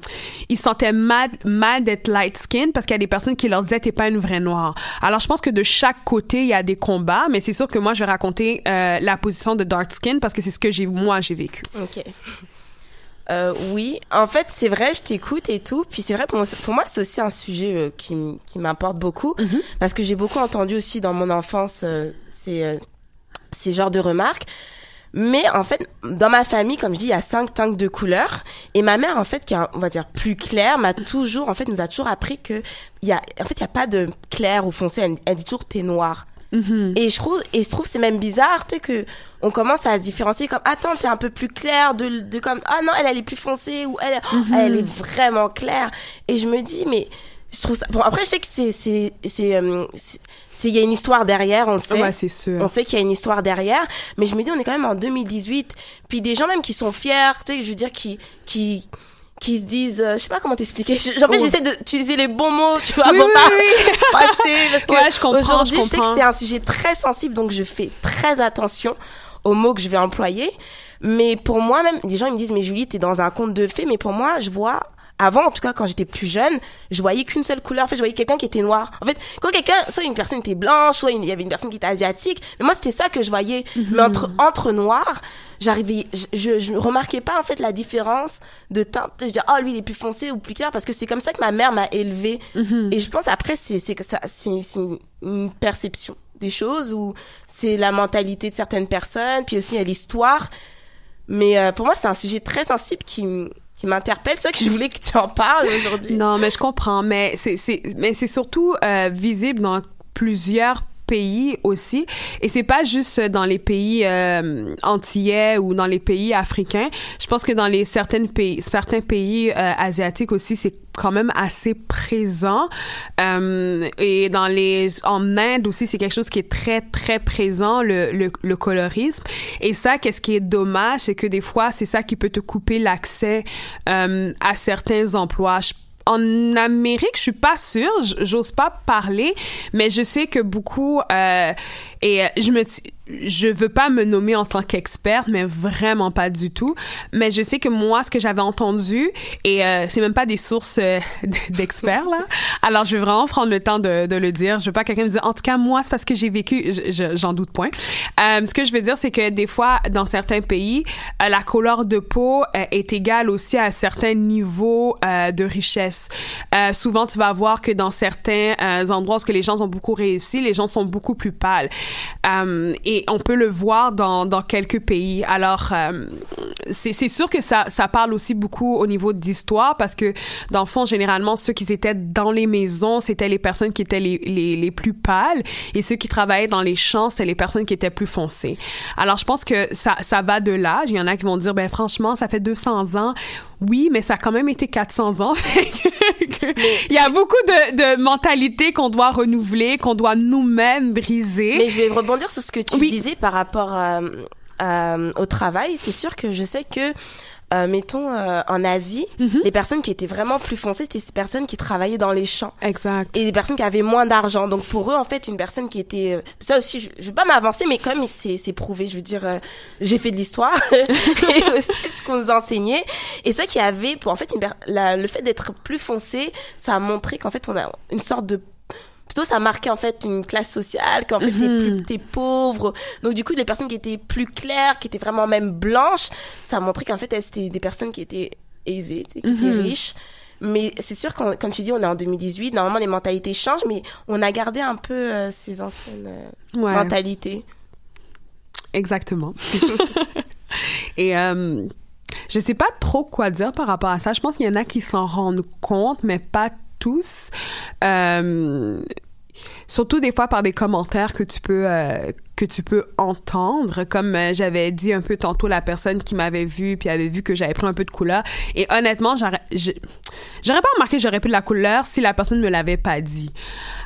ils se sentaient mal, mal d'être light skin parce qu'il y a des personnes qui leur disaient t'es pas une vraie noire. Alors, je pense que de chaque côté, il y a des combats, mais c'est sûr que moi, je vais raconter euh, la position de dark skin parce que c'est ce que j'ai, moi, j'ai vécu. Ok. Euh, oui, en fait, c'est vrai, je t'écoute et tout. Puis c'est vrai, pour moi, c'est aussi un sujet euh, qui, m'importe beaucoup. Parce que j'ai beaucoup entendu aussi dans mon enfance euh, ces, ces genres de remarques. Mais en fait, dans ma famille, comme je dis, il y a cinq tanks de couleurs. Et ma mère, en fait, qui est, on va dire, plus claire, m'a toujours, en fait, nous a toujours appris que il y a, en fait, il y a pas de clair ou foncé. Elle, elle dit toujours t'es noir. Et je trouve, et je trouve c'est même bizarre, tu sais, que on commence à se différencier comme, attends, t'es un peu plus clair de, de comme, ah non, elle, elle est plus foncée ou elle, Mhm. elle est vraiment claire. Et je me dis, mais, je trouve ça, bon, après, je sais que c'est, c'est, c'est, euh, c'est, c'est- il y a une histoire derrière, on sait. Ouais, c'est sûr. On sait qu'il y a une histoire derrière, mais je me dis, on est quand même en 2018. Puis des gens même qui sont fiers, tu sais, je veux dire, qui, qui, qui se disent, euh, je sais pas comment t'expliquer. En fait, Oh. j'essaie d'utiliser les bons mots, tu vois, Oui, pour oui, pas oui. [LAUGHS] passer, parce que Ouais, je comprends, aujourd'hui, je je sais que c'est un sujet très sensible, donc je fais très attention aux mots que je vais employer. Mais pour moi, même, les gens ils me disent, mais Julie, t'es dans un conte de fées, mais pour moi, je vois, avant, en tout cas, quand j'étais plus jeune, je voyais qu'une seule couleur. En fait, je voyais quelqu'un qui était noir. En fait, quand quelqu'un, soit une personne était blanche, soit il y avait une personne qui était asiatique, mais moi, c'était ça que je voyais. Mhm. Mais entre, entre noirs, j'arrivais, je, je, remarquais pas en fait la différence de teinte, de dire oh lui il est plus foncé ou plus clair parce que c'est comme ça que ma mère m'a élevée. Mhm. Et je pense après c'est c'est c'est une, perception des choses ou c'est la mentalité de certaines personnes, puis aussi il y a l'histoire. Mais euh, pour moi c'est un sujet très sensible qui qui m'interpelle, c'est ça que je voulais que tu en parles aujourd'hui. Non, mais je comprends. Mais c'est, surtout euh, visible dans plusieurs pays aussi. Et c'est pas juste dans les pays euh, antillais ou dans les pays africains. Je pense que dans les certains pays certains pays euh, asiatiques aussi c'est quand même assez présent. Euh, et dans les en Inde aussi c'est quelque chose qui est très très présent le, colorisme. Et ça qu'est-ce qui est dommage c'est que des fois c'est ça qui peut te couper l'accès euh, à certains emplois en Amérique, je suis pas sûre, j'ose pas parler, mais je sais que beaucoup euh, et euh, je me je veux pas me nommer en tant qu'experte, mais vraiment pas du tout. Mais je sais que moi, ce que j'avais entendu, et euh, c'est même pas des sources euh, [LAUGHS] d'experts là. Alors je vais vraiment prendre le temps de, de le dire. Je veux pas que quelqu'un me dise. En tout cas, moi, c'est parce que j'ai vécu. je- je- J'en doute point. Euh, ce que je veux dire, c'est que des fois, dans certains pays, euh, la couleur de peau est égale aussi à certains niveaux de richesse. Souvent, tu vas voir que dans certains endroits où les gens ont beaucoup réussi, les gens sont beaucoup plus pâles. Euh, et on peut le voir dans, dans quelques pays. Alors, c'est c'est sûr que ça, ça parle aussi beaucoup au niveau d'histoire parce que, dans le fond, généralement, ceux qui étaient dans les maisons, c'était les personnes qui étaient les, les, les plus pâles et ceux qui travaillaient dans les champs, c'était les personnes qui étaient plus foncées. Alors, je pense que ça, ça va de l'âge. Il y en a qui vont dire, ben franchement, ça fait 200 ans. Oui, mais ça a quand même été 400 ans. [LAUGHS] Il y a beaucoup de, de mentalités qu'on doit renouveler, qu'on doit nous-mêmes briser. Mais je vais rebondir sur ce que tu disais par rapport à- à- au travail. C'est sûr que je sais que, euh, mettons, euh, en Asie, Mhm. les personnes qui étaient vraiment plus foncées, c'était ces personnes qui travaillaient dans les champs. Exact. Et des personnes qui avaient moins d'argent. Donc pour eux, en fait, une personne qui était... euh, Ça aussi, je, je veux pas m'avancer, mais comme c'est c'est prouvé, je veux dire, euh, j'ai fait de l'histoire [LAUGHS] et [LAUGHS] aussi ce qu'on nous enseignait. Et ça qui avait, pour en fait, une, la- le fait d'être plus foncé, ça a montré qu'en fait, on a une sorte de plutôt ça marquait en fait une classe sociale qu'en fait t'es Mhm. plus t'es pauvre donc du coup les personnes qui étaient plus claires qui étaient vraiment même blanches ça montrait qu'en fait elles, c'était des personnes qui étaient aisées qui Mhm. étaient riches mais c'est sûr quand comme tu dis on est en 2018 normalement les mentalités changent mais on a gardé un peu euh, ces anciennes euh, Ouais. mentalités Exactement. [LAUGHS] Et euh, je sais pas trop quoi dire par rapport à ça. Je pense qu'il y en a qui s'en rendent compte, mais pas tous. Euh, surtout des fois par des commentaires que tu peux euh, que tu peux entendre. Comme euh, j'avais dit un peu tantôt la personne qui m'avait vu puis avait vu que j'avais pris un peu de couleur. Et honnêtement j'aurais pas remarqué que j'aurais pris de la couleur si la personne me l'avait pas dit.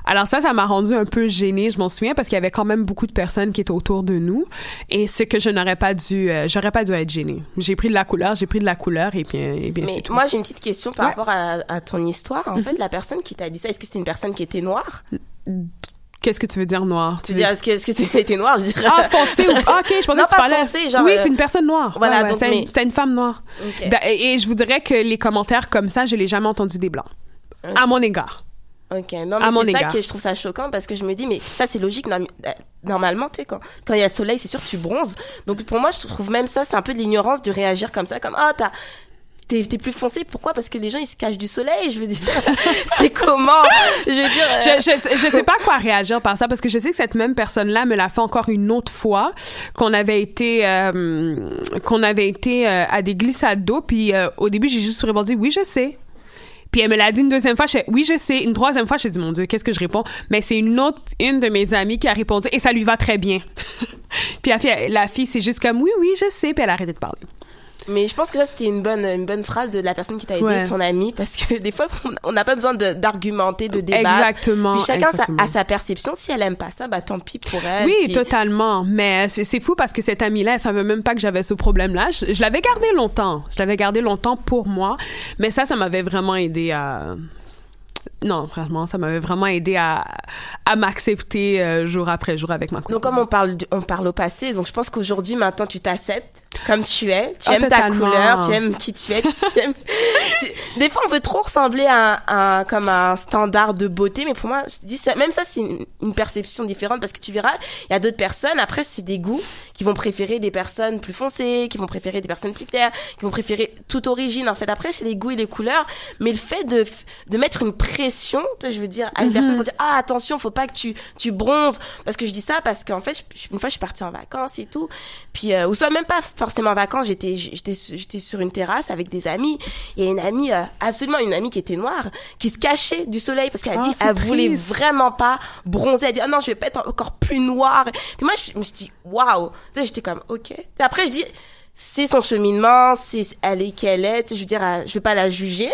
Alors ça ça m'a rendu un peu gênée je m'en souviens parce qu'il y avait quand même beaucoup de personnes qui étaient autour de nous. Et ce que je n'aurais pas dû euh, j'aurais pas dû être gênée. J'ai pris de la couleur j'ai pris de la couleur et bien et bien mais moi j'ai une petite question par Ouais. rapport à, à ton histoire. En Mhm. fait la personne qui t'a dit ça est-ce que c'était une personne qui était noire? Qu'est-ce que tu veux dire noir? Tu dire est-ce que est-ce que tu étais noire je dirais Ah, foncé ou... Ah, ok, je pensais non que tu parlais... foncé genre oui, euh, c'est une personne noire. voilà, Ouais, donc, mais- une, femme noire. Et, et je vous dirais que les commentaires comme ça, je l'ai jamais entendu des blancs. À mon égard. Ok, non, mais c'est ça égard. que je trouve ça choquant parce que je me dis, mais ça c'est logique, euh, normalement, tu sais, quand, quand il y a le soleil, c'est sûr que tu bronzes. Donc pour moi, je trouve même ça, c'est un peu de l'ignorance de réagir comme ça, comme, ah, t'as. T'es, plus foncé, pourquoi? Parce que les gens ils se cachent du soleil, je veux dire. [LAUGHS] c'est comment? Je veux dire. euh, Je, je, je sais pas quoi réagir par ça parce que je sais que cette même personne-là me l'a fait encore une autre fois qu'on avait été euh, qu'on avait été euh, à des glissades d'eau puis au début j'ai juste répondu oui je sais puis elle me l'a dit une deuxième fois, je fais, oui, je sais. Une troisième fois, je dit, mon Dieu, qu'est-ce que je réponds? Mais c'est une autre, une de mes amies qui a répondu, et ça lui va très bien. [LAUGHS] puis la fille, la fille, c'est juste comme, oui, oui, je sais, puis elle a arrêté de parler. Mais je pense que ça c'était une bonne une bonne phrase de la personne qui t'a aidé, Ouais. ton ami, parce que [LAUGHS] des fois on- n'a pas besoin de- d'argumenter, de, débattre. Exactement, Puis chacun exactement. a sa perception. Si elle aime pas ça, bah tant pis pour elle. Oui, Puis- totalement. Mais c'est c'est fou parce que cette amie-là, elle savait même pas que j'avais ce problème-là. Je, je l'avais gardé longtemps. Je l'avais gardé longtemps pour moi. Mais ça, ça m'avait vraiment aidé à... non, vraiment, ça m'avait vraiment aidé à, à m'accepter euh, jour après jour avec ma couleur. Donc comme on parle, on parle au passé, donc je pense qu'aujourd'hui maintenant tu t'acceptes comme tu es, tu Ah, aimes ta couleur, tu aimes qui tu es, tu aimes. [LAUGHS] Des fois on veut trop ressembler à, un- à comme un standard de beauté, mais pour moi je dis ça, même ça c'est une, une perception différente parce que tu verras, il y a d'autres personnes. Après c'est des goûts qui vont préférer des personnes plus foncées, qui vont préférer des personnes plus claires, qui vont préférer toute origine. En fait après c'est les goûts et les couleurs, mais le fait de de mettre une pression, je veux dire à une Mhm. personne pour dire ah attention faut pas que tu tu bronzes. Parce que je dis ça parce qu'en fait je- une fois je suis partie en vacances et tout. Puis euh, ou soit même pas forcément en vacances j'étais j'étais j'étais sur une terrasse avec des amis. Et une amie euh, absolument une amie qui était noire qui se cachait du soleil parce qu'elle a Ah, dit elle voulait vraiment pas bronzer. Elle dit ah non je vais pas être encore plus noire. Puis moi je me suis dit waouh. Tu sais j'étais comme ok. Et après je dis c'est son cheminement, c'est elle est qu'elle est. Je veux dire, je veux pas la juger,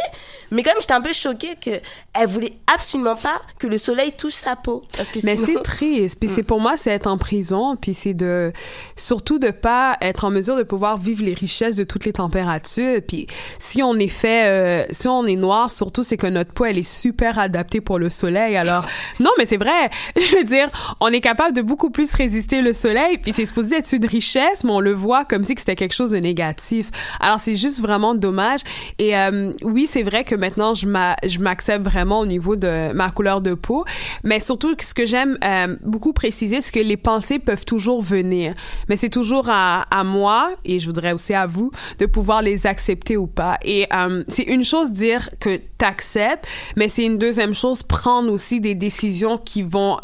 mais comme j'étais un peu choquée que elle voulait absolument pas que le soleil touche sa peau, parce que Mais sinon- c'est triste. Puis c'est pour moi, c'est être en prison. Puis c'est de surtout de pas être en mesure de pouvoir vivre les richesses de toutes les températures. Puis si on est fait, euh, si on est noir, surtout c'est que notre peau elle est super adaptée pour le soleil. Alors [LAUGHS] non, mais c'est vrai. [LAUGHS] Je veux dire, on est capable de beaucoup plus résister le soleil. Puis c'est supposé être une richesse, mais on le voit comme si c'était quelque chose de négatif. Alors c'est juste vraiment dommage. Et euh, oui, c'est vrai que maintenant je m'a- je m'accepte vraiment au niveau de ma couleur de peau, mais surtout ce que j'aime euh, beaucoup préciser, c'est que les pensées peuvent toujours venir, mais c'est toujours à, moi et je voudrais aussi à vous de pouvoir les accepter ou pas. Et euh, c'est une chose dire que t'acceptes, mais c'est une deuxième chose prendre aussi des décisions qui vont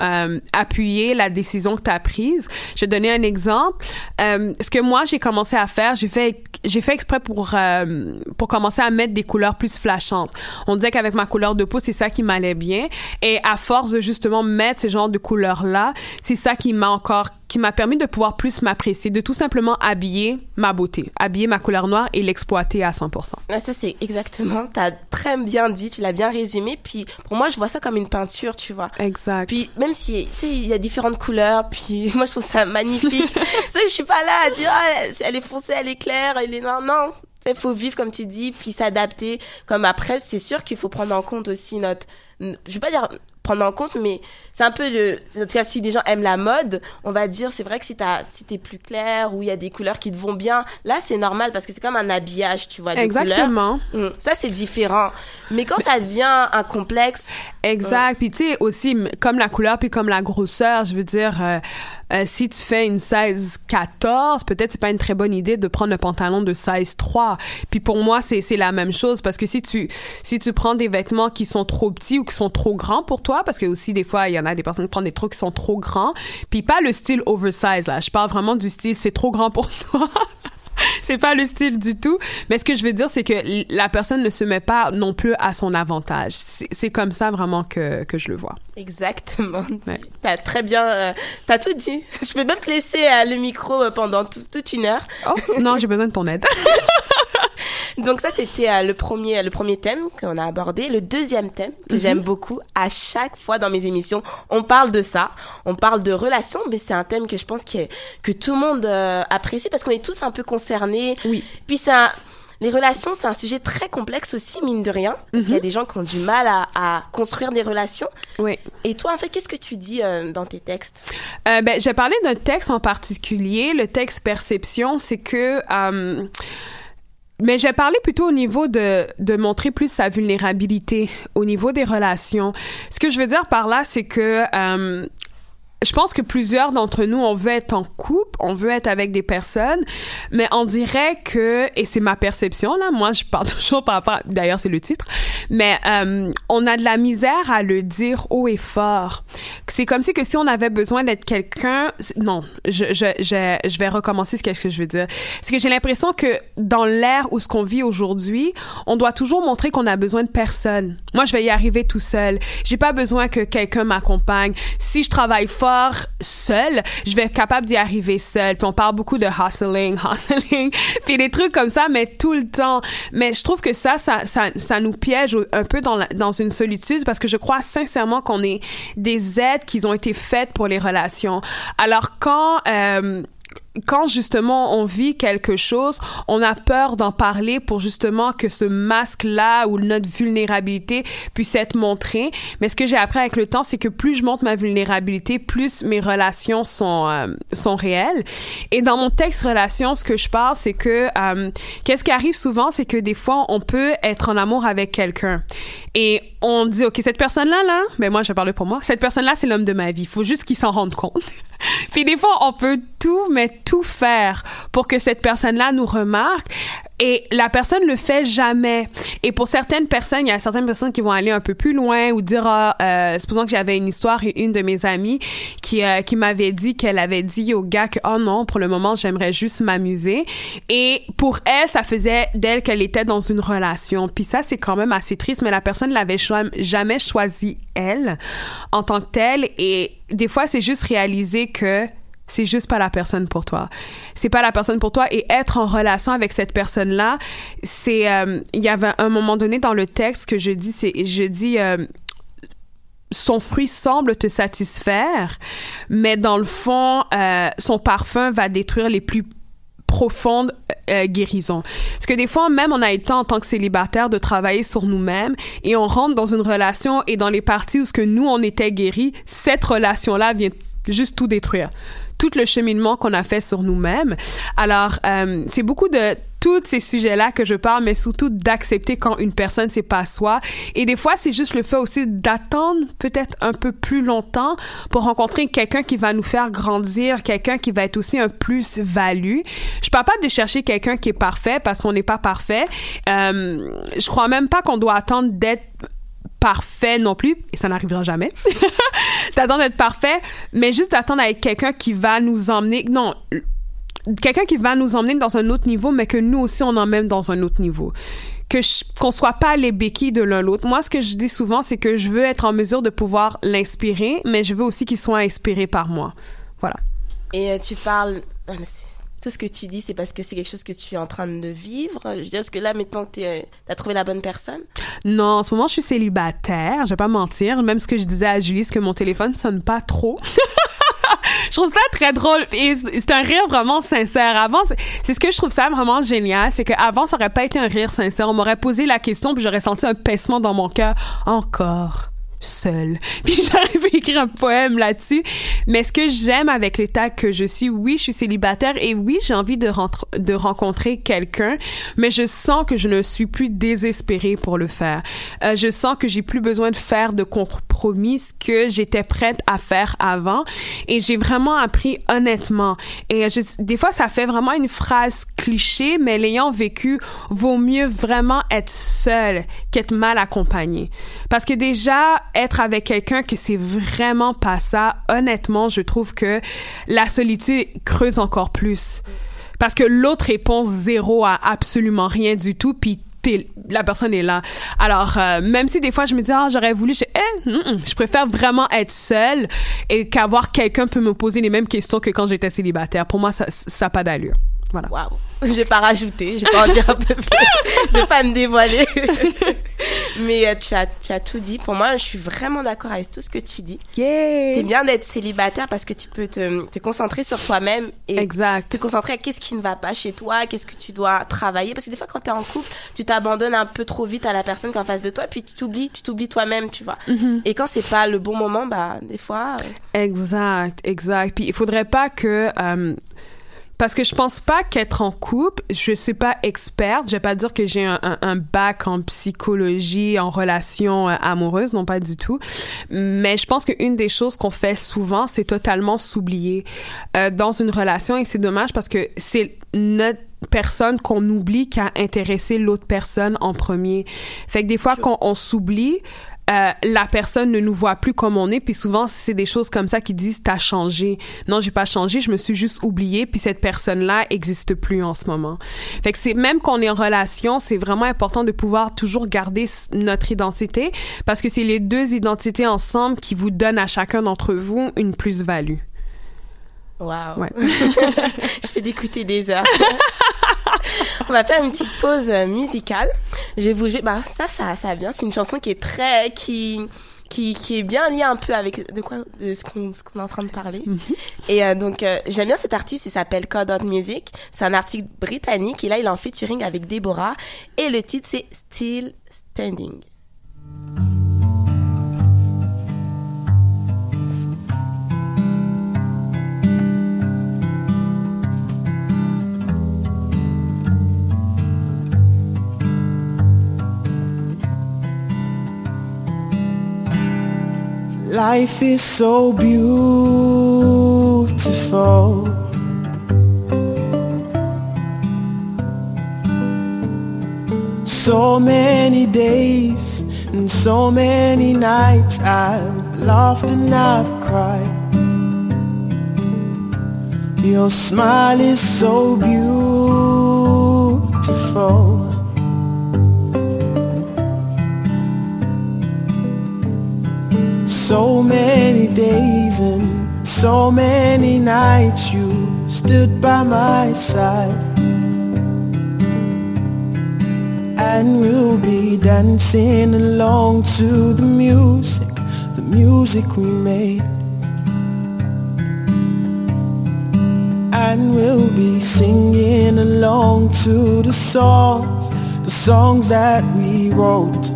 appuyer la décision que tu as prise. Je vais donner un exemple. Ce que moi j'ai commencé à faire, j'ai fait j'ai fait exprès pour euh, pour commencer à mettre des couleurs plus flashantes. On disait qu'avec ma couleur de peau, c'est ça qui m'allait bien et à force de justement mettre ces genres de couleurs là, c'est ça qui m'a encore qui m'a permis de pouvoir plus m'apprécier, de tout simplement habiller ma beauté, habiller ma couleur noire et l'exploiter à 100%. Ah, ça c'est exactement, t'as très bien dit, tu l'as bien résumé. Puis pour moi, je vois ça comme une peinture, tu vois. Exact. Puis même si, tu sais, il y a différentes couleurs, puis [LAUGHS] moi je trouve ça magnifique. [LAUGHS] c'est que je suis pas là à dire, ah, elle est foncée, elle est claire, elle est noire. Non, il faut vivre comme tu dis, puis s'adapter. Comme après, c'est sûr qu'il faut prendre en compte aussi notre, je vais pas dire prendre en compte, mais c'est un peu le, en tout cas, si des gens aiment la mode, on va dire, c'est vrai que si t'as, si t'es plus clair ou il y a des couleurs qui te vont bien, là, c'est normal parce que c'est comme un habillage, tu vois, des Exactement. couleurs. Mm. Ça, c'est différent. Mais quand ça devient un complexe. Exact. Puis tu sais aussi comme la couleur puis comme la grosseur, je veux dire euh, euh, si tu fais une size 14, peut-être c'est pas une très bonne idée de prendre un pantalon de size 3. Puis pour moi, c'est c'est la même chose parce que si tu si tu prends des vêtements qui sont trop petits ou qui sont trop grands pour toi parce que aussi des fois il y en a des personnes qui prennent des trucs qui sont trop grands, puis pas le style oversize là, je parle vraiment du style c'est trop grand pour [LAUGHS] toi. [LAUGHS] c'est pas le style du tout. Mais ce que je veux dire, c'est que la personne ne se met pas non plus à son avantage. C'est comme ça vraiment que, que je le vois. Exactement. T'as très bien, euh, t'as tout dit. Je peux même te laisser euh, le micro euh, pendant tout- toute une heure. Oh, non, j'ai besoin de ton aide. [LAUGHS] [LAUGHS] Donc ça, c'était euh, le premier, le premier thème qu'on a abordé. Le deuxième thème que Mhm. j'aime beaucoup, à chaque fois dans mes émissions, on parle de ça. On parle de relations, mais c'est un thème que je pense que, que tout le monde euh, apprécie parce qu'on est tous un peu concernés. Oui. Puis ça, les relations, c'est un sujet très complexe aussi, mine de rien, parce qu'il y a des gens qui ont du mal à, à construire des relations. Oui. Et toi, en fait, qu'est-ce que tu dis euh, dans tes textes? Euh, ben, j'ai parlé d'un texte en particulier, le texte perception, c'est que euh, mais j'ai parlé plutôt au niveau de, de montrer plus sa vulnérabilité au niveau des relations. Ce que je veux dire par là, c'est que euh, je pense que plusieurs d'entre nous, on veut être en couple, on veut être avec des personnes, mais on dirait que, et c'est ma perception, là, moi je parle [LAUGHS] toujours par rapport, d'ailleurs c'est le titre, mais euh, on a de la misère à le dire haut et fort. C'est comme si que si on avait besoin d'être quelqu'un, non, je, je, je, je vais recommencer ce que je veux dire. C'est que j'ai l'impression que dans l'ère où ce qu'on vit aujourd'hui, on doit toujours montrer qu'on a besoin de personne. Moi, je vais y arriver tout seul. J'ai pas besoin que quelqu'un m'accompagne. Si je travaille fort seul, je vais être capable d'y arriver seul. Puis on parle beaucoup de hustling, [LAUGHS] hustling, puis des trucs comme ça, mais tout le temps. Mais je trouve que ça, ça, ça, nous piège un peu dans, dans une solitude parce que je crois sincèrement qu'on est des aides qui ont été faites pour les relations. Alors quand euh, quand justement on vit quelque chose, on a peur d'en parler pour justement que ce masque-là ou notre vulnérabilité puisse être montrée. Mais ce que j'ai appris avec le temps, c'est que plus je montre ma vulnérabilité, plus mes relations sont euh, sont réelles. Et dans mon texte relation, ce que je parle, c'est que euh, qu'est-ce qui arrive souvent, c'est que des fois on peut être en amour avec quelqu'un et on dit ok cette personne là là, mais moi je parle pour moi, cette personne là c'est l'homme de ma vie. Faut juste qu'il s'en rende compte. [LAUGHS] Puis des fois, on peut tout, mais tout faire pour que cette personne-là nous remarque. Et la personne le fait jamais. Et pour certaines personnes, il y a certaines personnes qui vont aller un peu plus loin ou dire, ah, euh, supposons que j'avais une histoire et une de mes amies qui euh, qui m'avait dit qu'elle avait dit au gars que oh non, pour le moment, j'aimerais juste m'amuser. Et pour elle, ça faisait d'elle qu'elle était dans une relation. Puis ça, c'est quand même assez triste. Mais la personne l'avait jamais choisi elle en tant que telle. Et des fois, c'est juste réaliser que c'est juste pas la personne pour toi. C'est pas la personne pour toi et être en relation avec cette personne-là, c'est euh, il y avait un moment donné dans le texte que je dis c'est je dis euh, son fruit semble te satisfaire, mais dans le fond, euh, son parfum va détruire les plus profondes guérisons. Parce que des fois, même on a été en tant que célibataire de travailler sur nous-mêmes et on rentre dans une relation et dans les parties où ce que nous on était guéris, cette relation-là vient juste tout détruire tout le cheminement qu'on a fait sur nous-mêmes. Alors, euh, c'est beaucoup de tous ces sujets-là que je parle, mais surtout d'accepter quand une personne c'est pas soi. Et des fois, c'est juste le fait aussi d'attendre peut-être un peu plus longtemps pour rencontrer quelqu'un qui va nous faire grandir, quelqu'un qui va être aussi un plus-value. Je parle pas de chercher quelqu'un qui est parfait parce qu'on n'est pas parfait. Euh, je crois même pas qu'on doit attendre d'être parfait non plus, et ça n'arrivera jamais, [LAUGHS] d'attendre d'être parfait, mais juste d'attendre avec quelqu'un qui va nous emmener, non, quelqu'un qui va nous emmener dans un autre niveau, mais que nous aussi on emmène dans un autre niveau. Que qu'on soit pas les béquilles de l'un l'autre. Moi, ce que je dis souvent, c'est que je veux être en mesure de pouvoir l'inspirer, mais je veux aussi qu'il soit inspiré par moi. Voilà. Et euh, tu parles, ah, tout ce que tu dis, c'est parce que c'est quelque chose que tu es en train de vivre. Je veux dire, est-ce que là, maintenant que tu as trouvé la bonne personne? Non, en ce moment, je suis célibataire. Je vais pas mentir. Même ce que je disais à Julie, c'est que mon téléphone sonne pas trop. [LAUGHS] je trouve ça très drôle et c'est un rire vraiment sincère. Avant, c'est ce que je trouve ça vraiment génial, c'est qu'avant ça aurait pas été un rire sincère. On m'aurait posé la question puis j'aurais senti un pincement dans mon cœur. Encore seule. [LAUGHS] Puis j'arrive à écrire un poème là-dessus. Mais ce que j'aime avec l'état que je suis, oui, je suis célibataire et oui, j'ai envie de, de rencontrer quelqu'un, mais je sens que je ne suis plus désespérée pour le faire. Euh, je sens que j'ai plus besoin de faire de compromis que j'étais prête à faire avant et j'ai vraiment appris honnêtement. Et des fois, ça fait vraiment une phrase cliché, mais l'ayant vécu, vaut mieux vraiment être seul qu'être mal accompagné. Parce que déjà, être avec quelqu'un que c'est vraiment pas ça, honnêtement, je trouve que la solitude creuse encore plus. Parce que l'autre répond zéro à absolument rien du tout, puis la personne est là. Alors, euh, même si des fois je me dis, ah, j'aurais voulu, je, eh, je préfère vraiment être seule et qu'avoir quelqu'un peut me poser les mêmes questions que quand j'étais célibataire. Pour moi, ça n'a pas d'allure. Voilà. Waouh. [LAUGHS] Je vais pas rajouter, je vais pas en dire un peu plus. [LAUGHS] je vais pas me dévoiler. [LAUGHS] Mais euh, tu, as, tu as tout dit. Pour moi, je suis vraiment d'accord avec tout ce que tu dis. C'est bien d'être célibataire parce que tu peux te, te concentrer sur toi-même et exact. te concentrer à qu'est-ce qui ne va pas chez toi, qu'est-ce que tu dois travailler. Parce que des fois, quand tu es en couple, tu t'abandonnes un peu trop vite à la personne qui est en face de toi, puis tu t'oublies, tu t'oublies toi-même, tu vois. Mm-hmm. Et quand c'est pas le bon moment, bah, des fois. Euh, exact, exact. Puis il faudrait pas que. Euh, parce que je pense pas qu'être en couple, je suis pas experte, je vais pas dire que j'ai un, un, bac en psychologie, en relation euh, amoureuse, non pas du tout. Mais je pense qu'une des choses qu'on fait souvent, c'est totalement s'oublier euh, dans une relation et c'est dommage parce que c'est notre personne qu'on oublie qui a intéressé l'autre personne en premier. Fait que des fois, quand on s'oublie, euh, la personne ne nous voit plus comme on est puis souvent c'est des choses comme ça qui disent t'as changé non j'ai pas changé je me suis juste oublié puis cette personne là existe plus en ce moment fait que c'est même qu'on est en relation c'est vraiment important de pouvoir toujours garder notre identité parce que c'est les deux identités ensemble qui vous donnent à chacun d'entre vous une plus-value Wow. Ouais. [LAUGHS] je fais d'écouter des heures. [LAUGHS] On va faire une petite pause musicale. Je vais vous jouer. Bah, ça, ça, ça bien. C'est une chanson qui est très, qui, qui, qui est bien lié un peu avec de quoi de ce qu'on est en train de parler. Et euh, donc euh, j'aime bien cet artiste, il s'appelle Code Music. C'est un artiste britannique et là il est en featuring avec Deborah et le titre c'est Still Standing. Life is so beautiful. So many days and so many nights I've laughed and I've cried. Your smile is so beautiful. So many days and so many nights you stood by my side. And we'll be dancing along to the music, the music we made. And we'll be singing along to the songs, the songs that we wrote.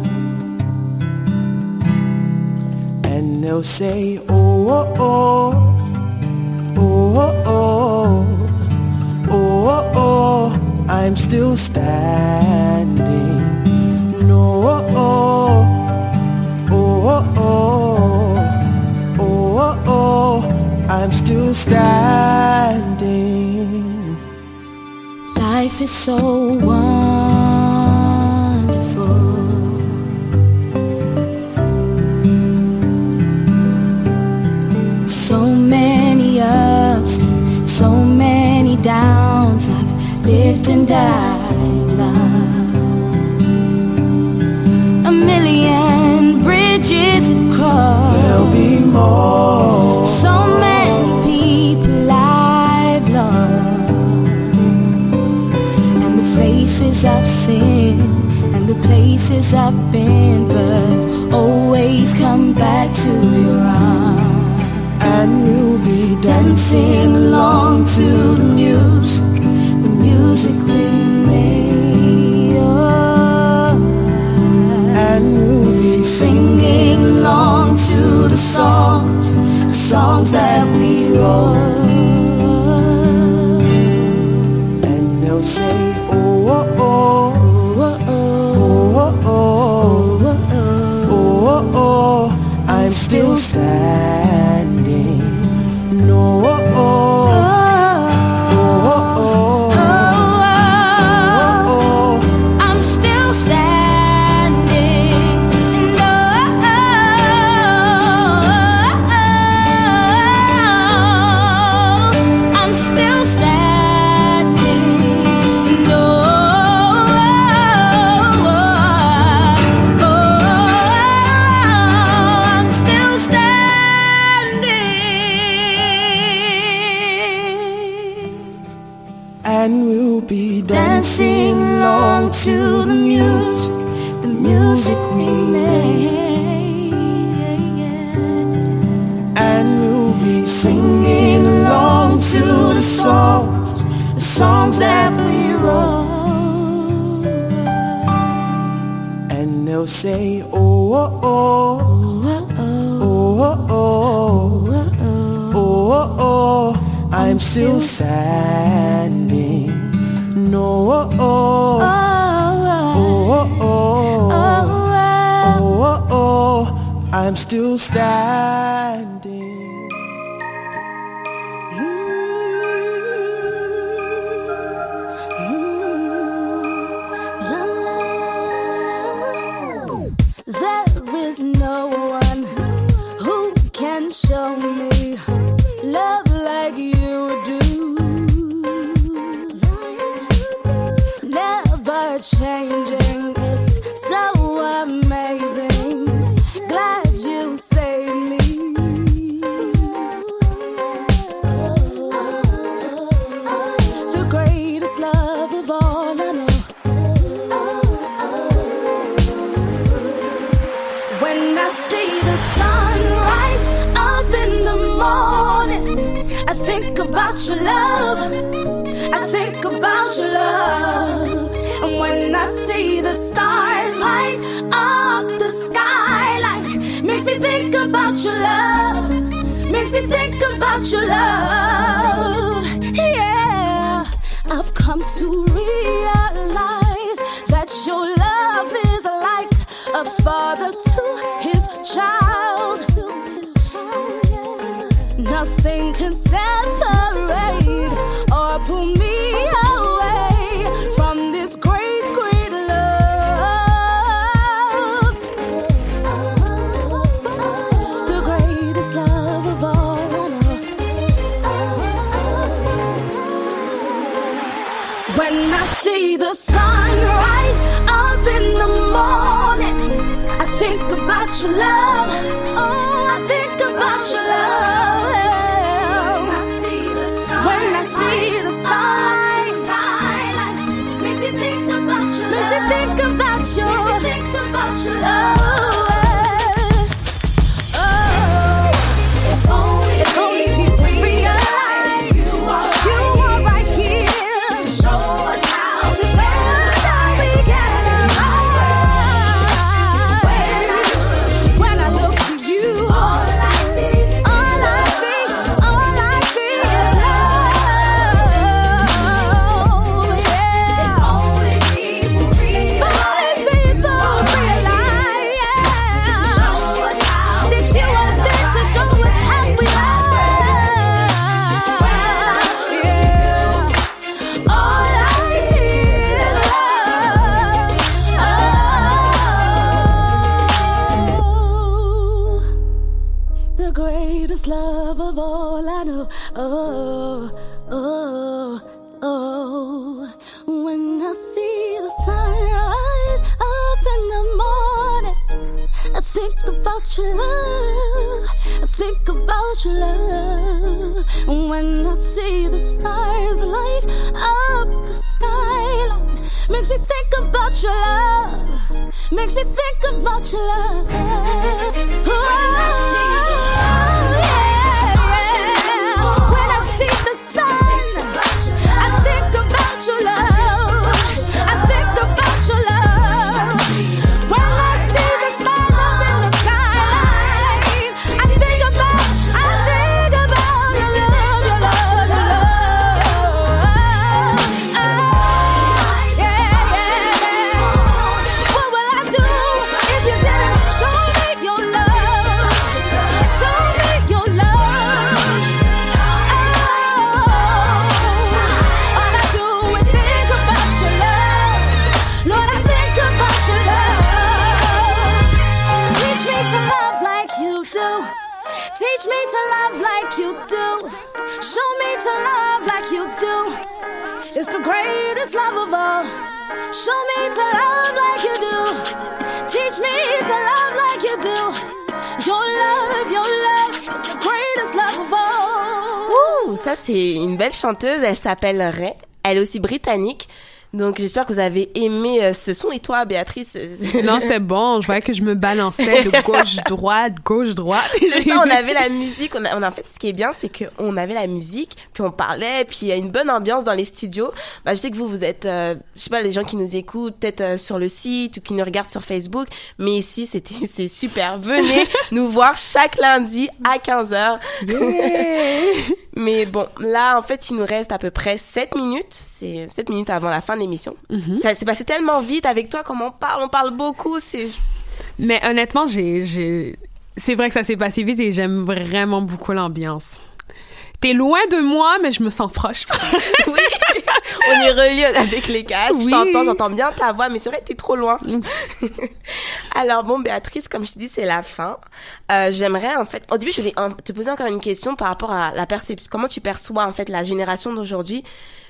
They'll say, oh, oh, oh, oh, oh, oh, oh, oh, oh, I'm still standing. No, oh, oh, oh, oh, oh, oh, oh, oh. I'm still standing. Life is so wonderful. Places I've been, but always come back to your arms. And we'll be dancing along to the music, still stand. Teach me to love like you do. Show me to love like you do. It's the greatest love of all. Show me to love like you do. Teach me to love like you do. Your love, your love is the greatest love of all. Ouh, ça c'est une belle chanteuse, elle s'appelle Ray. Elle est aussi britannique. Donc j'espère que vous avez aimé euh, ce son. Et toi, Béatrice euh, Non, c'était bon. Je [LAUGHS] voyais que je me balançais de [LAUGHS] gauche droite, gauche droite. C'est ça, on avait la musique. On a, on a- en fait, ce qui est bien, c'est qu'on avait la musique, puis on parlait, puis il y a une bonne ambiance dans les studios. Bah, je sais que vous, vous êtes, euh, je sais pas, les gens qui nous écoutent, peut-être euh, sur le site ou qui nous regardent sur Facebook, mais ici, c'était, [LAUGHS] c'est super. Venez nous voir chaque lundi à 15h. Mais bon, là, en fait, il nous reste à peu près 7 minutes. C'est 7 minutes avant la fin de l'émission. Ça s'est passé tellement vite avec toi, comme on parle, on parle beaucoup, c'est... Mais honnêtement, j'ai... c'est vrai que ça s'est passé vite et j'aime vraiment beaucoup l'ambiance. T'es loin de moi, mais je me sens proche. [LAUGHS] on est relié avec les casques. Je Oui. t'entends, j'entends bien ta voix, mais c'est vrai que t'es trop loin. [LAUGHS] Alors bon, Béatrice, comme je te dis, c'est la fin. Euh, J'aimerais en fait, au début, je voulais te poser encore une question par rapport à la perception. Comment tu perçois en fait la génération d'aujourd'hui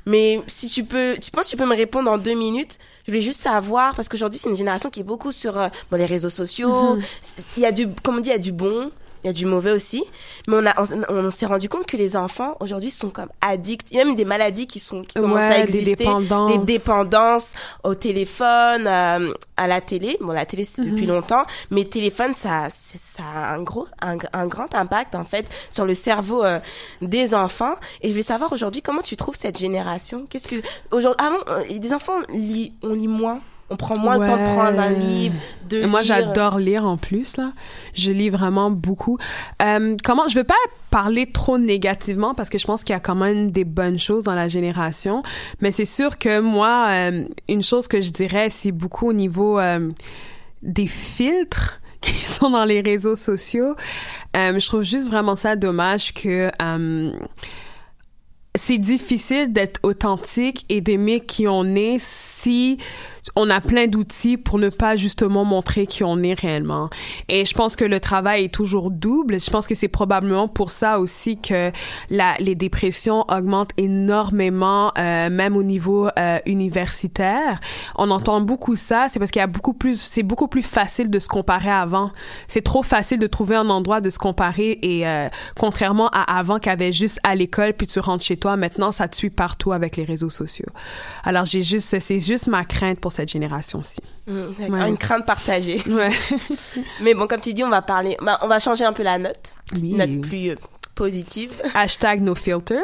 Mais si tu peux, tu penses que tu peux me répondre en deux minutes? Je voulais juste savoir parce qu'aujourd'hui, c'est une génération qui est beaucoup sur euh, bon, les réseaux sociaux. Mhm. C'est- Il y a du, comme on dit, il y a du bon. Il y a du mauvais aussi, mais on a, on, on s'est rendu compte que les enfants aujourd'hui sont comme addicts. Il y a même des maladies qui sont qui commencent à des exister, dépendances. des dépendances au téléphone, euh, à la télé. Bon, la télé c'est depuis Mhm. longtemps, mais téléphone ça, ça a un gros, un, un grand impact en fait sur le cerveau euh, des enfants. Et je voulais savoir aujourd'hui comment tu trouves cette génération? Qu'est-ce que aujourd'hui, avant, euh, des enfants lit, on lit moins. On prend moins le temps de prendre un Ouais. livre, de Et Moi, lire. j'adore lire en plus là. Je lis vraiment beaucoup. Euh, comment Je veux pas parler trop négativement parce que je pense qu'il y a quand même des bonnes choses dans la génération, mais c'est sûr que moi, euh, une chose que je dirais, c'est beaucoup au niveau euh, des filtres [LAUGHS] qui sont dans les réseaux sociaux. Euh, je trouve juste vraiment ça dommage que c'est difficile d'être authentique et d'aimer qui on est si on a plein d'outils pour ne pas justement montrer qui on est réellement. Et je pense que le travail est toujours double. Je pense que c'est probablement pour ça aussi que la, les dépressions augmentent énormément, euh, même au niveau euh, universitaire. On entend beaucoup ça. C'est parce qu'il y a beaucoup plus, c'est beaucoup plus facile de se comparer avant. C'est trop facile de trouver un endroit de se comparer et euh, contrairement à avant qu'avait juste à l'école puis tu rentres chez toi, maintenant ça te suit partout avec les réseaux sociaux. Alors j'ai juste, c'est juste ma crainte pour cette génération-ci. Mm, d'accord, Ouais. Une crainte partagée. [LAUGHS] Ouais. [LAUGHS] Mais bon, comme tu dis, on va parler, bah, on va changer un peu la note, Oui. note plus euh, positive. [LAUGHS] Hashtag no filter.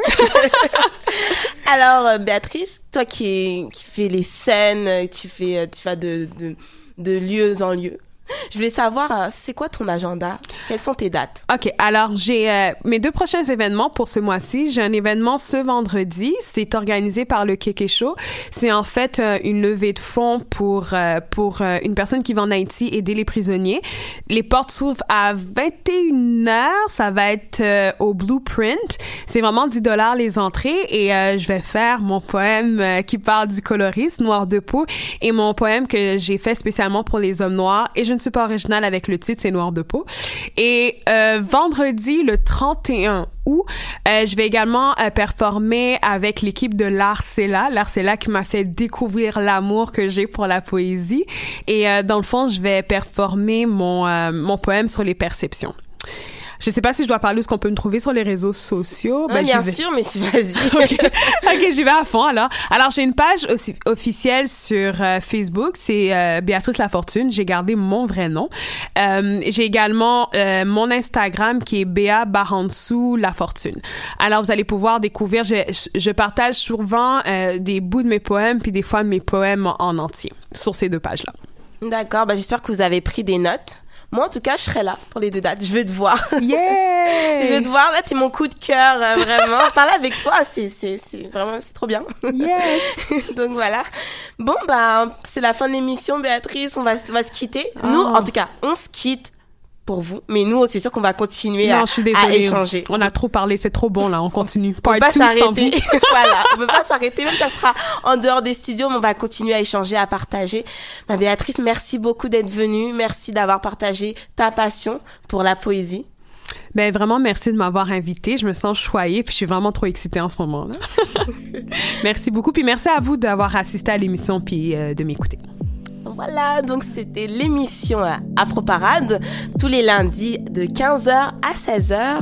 Alors, euh, Béatrice, toi qui, est, qui fais les scènes, tu fais, euh, tu vas de, de, de lieu en lieu. [LAUGHS] Je voulais savoir, euh, c'est quoi ton agenda? Quelles sont tes dates? OK, alors j'ai euh, mes deux prochains événements pour ce mois-ci. J'ai un événement ce vendredi, c'est organisé par le Keke Show. C'est en fait euh, une levée de fonds pour euh, pour euh, une personne qui va en Haïti aider les prisonniers. Les portes s'ouvrent à 21h, ça va être au Blueprint. C'est vraiment 10 dollars les entrées et je vais faire mon poème qui parle du colorisme noir de peau et mon poème que j'ai fait spécialement pour les hommes noirs et je ne suis pas originale avec le titre, c'est noir de peau. Et euh, vendredi le 31 août, euh, je vais également euh, performer avec l'équipe de l'Arcella, l'Arcella qui m'a fait découvrir l'amour que j'ai pour la poésie et euh, dans le fond, je vais performer mon mon poème sur les perceptions. Je sais pas si je dois parler de ce qu'on peut me trouver sur les réseaux sociaux. Ah, Ben, Bien vais. sûr, mais vas-y. [LAUGHS] ok, j'y vais à fond alors. Alors j'ai une page aussi officielle sur euh, Facebook, c'est euh, Béatrice Lafortune. J'ai gardé mon vrai nom. Euh, j'ai également euh, mon Instagram qui est Béa Barantsou Lafortune. Alors vous allez pouvoir découvrir. Je, je partage souvent des bouts de mes poèmes puis des fois mes poèmes en, en entier sur ces deux pages là. D'accord, bah, j'espère que vous avez pris des notes. Moi, en tout cas, je serai là pour les deux dates. Je veux te voir. [LAUGHS] Yeah! je veux te voir. Là, t'es mon coup de cœur, euh, vraiment. [LAUGHS] Parler avec toi, c'est, c'est, c'est vraiment, c'est trop bien. Yes! [LAUGHS] Donc voilà. Bon, bah, c'est la fin de l'émission, Béatrice. On va, on va se quitter. Nous, Ah. en tout cas, on se quitte pour vous. Mais nous, c'est sûr qu'on va continuer à, Non, je suis à désolée. échanger. On a trop parlé, c'est trop bon là. On continue. On Part peut pas s'arrêter. [LAUGHS] voilà, on peut pas s'arrêter. Même ça sera en dehors des studios, mais on va continuer à échanger, à partager. Bah, Béatrice, merci beaucoup d'être venue. Merci d'avoir partagé ta passion pour la poésie. Ben vraiment merci de m'avoir invité. Je me sens choyée puis je suis vraiment trop excitée en ce moment là. [LAUGHS] merci beaucoup puis merci à vous d'avoir assisté à l'émission puis euh, de m'écouter. Voilà, donc c'était l'émission Afro Parade tous les lundis de 15h à 16h.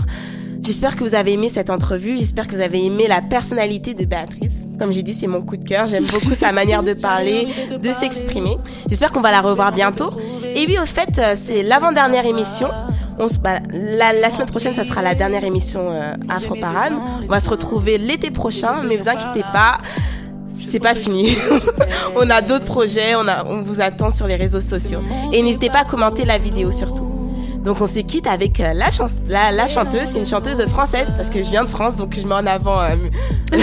J'espère que vous avez aimé cette entrevue, j'espère que vous avez aimé la personnalité de Béatrice. Comme j'ai dit, c'est mon coup de cœur, j'aime beaucoup sa manière de [LAUGHS] parler, de s'exprimer. J'espère qu'on va la revoir bientôt. Et oui, au fait, euh, c'est l'avant-dernière émission. On se, bah, la, la semaine prochaine, ça sera la dernière émission euh, Afro Parade. On va se retrouver l'été prochain, mais vous inquiétez pas, c'est pas fini. [LAUGHS] on a d'autres projets, on, a, on vous attend sur les réseaux sociaux. Et n'hésitez pas à commenter la vidéo surtout. Donc on se quitte avec euh, la, chance, la, la chanteuse, c'est une chanteuse française parce que je viens de France, donc je mets en avant euh, [LAUGHS]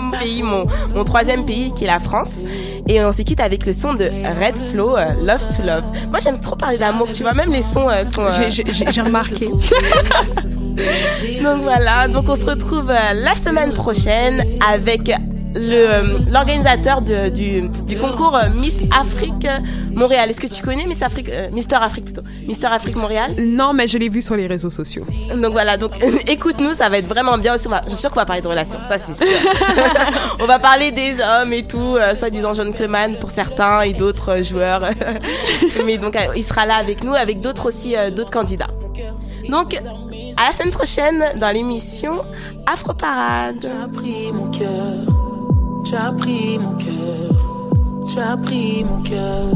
mon pays, mon, mon troisième pays qui est la France. Et on se quitte avec le son de Red Flow, euh, Love to Love. Moi j'aime trop parler d'amour, tu vois, même les sons euh, sont... J'ai- remarqué. [LAUGHS] donc voilà, donc on se retrouve la semaine prochaine avec l'organisateur de- du, du concours euh, Miss Afrique euh, Montréal. Est-ce que tu connais Miss Afrique, euh, Mister Afrique plutôt, Mister Afrique Montréal? Non, mais je l'ai vu sur les réseaux sociaux. Donc voilà, donc [LAUGHS] écoute-nous, ça va être vraiment bien aussi. Va- je suis sûre qu'on va parler de relations, ça c'est sûr. [LAUGHS] on va parler des hommes et tout, euh, soit disant John Cleman pour certains et d'autres euh, joueurs. [LAUGHS] Mais donc euh, il sera là avec nous, avec d'autres aussi, euh, d'autres candidats. Donc à la semaine prochaine dans l'émission Afro Parade. Tu as pris mon cœur, tu as pris mon cœur,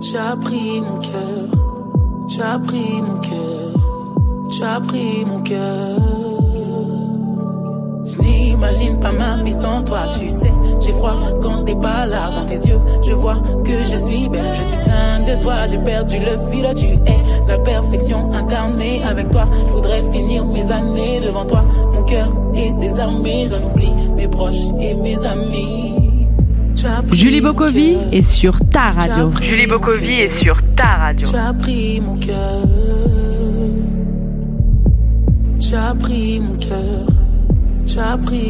tu as pris mon cœur. Tu as pris mon cœur, tu as pris mon cœur, Je nie j'imagine pas ma vie sans toi. Tu sais, j'ai froid quand t'es pas là. Dans tes yeux, je vois que je suis belle. Je suis dingue de toi, j'ai perdu le fil. Tu es la perfection incarnée avec toi. Je voudrais finir mes années devant toi. Mon cœur est désarmé, j'en oublie mes proches et mes amis. Julie Bokovi est sur ta radio. Julie Bokovi est sur ta radio. Tu as pris mon cœur. Tu as pris mon cœur. Tu as pris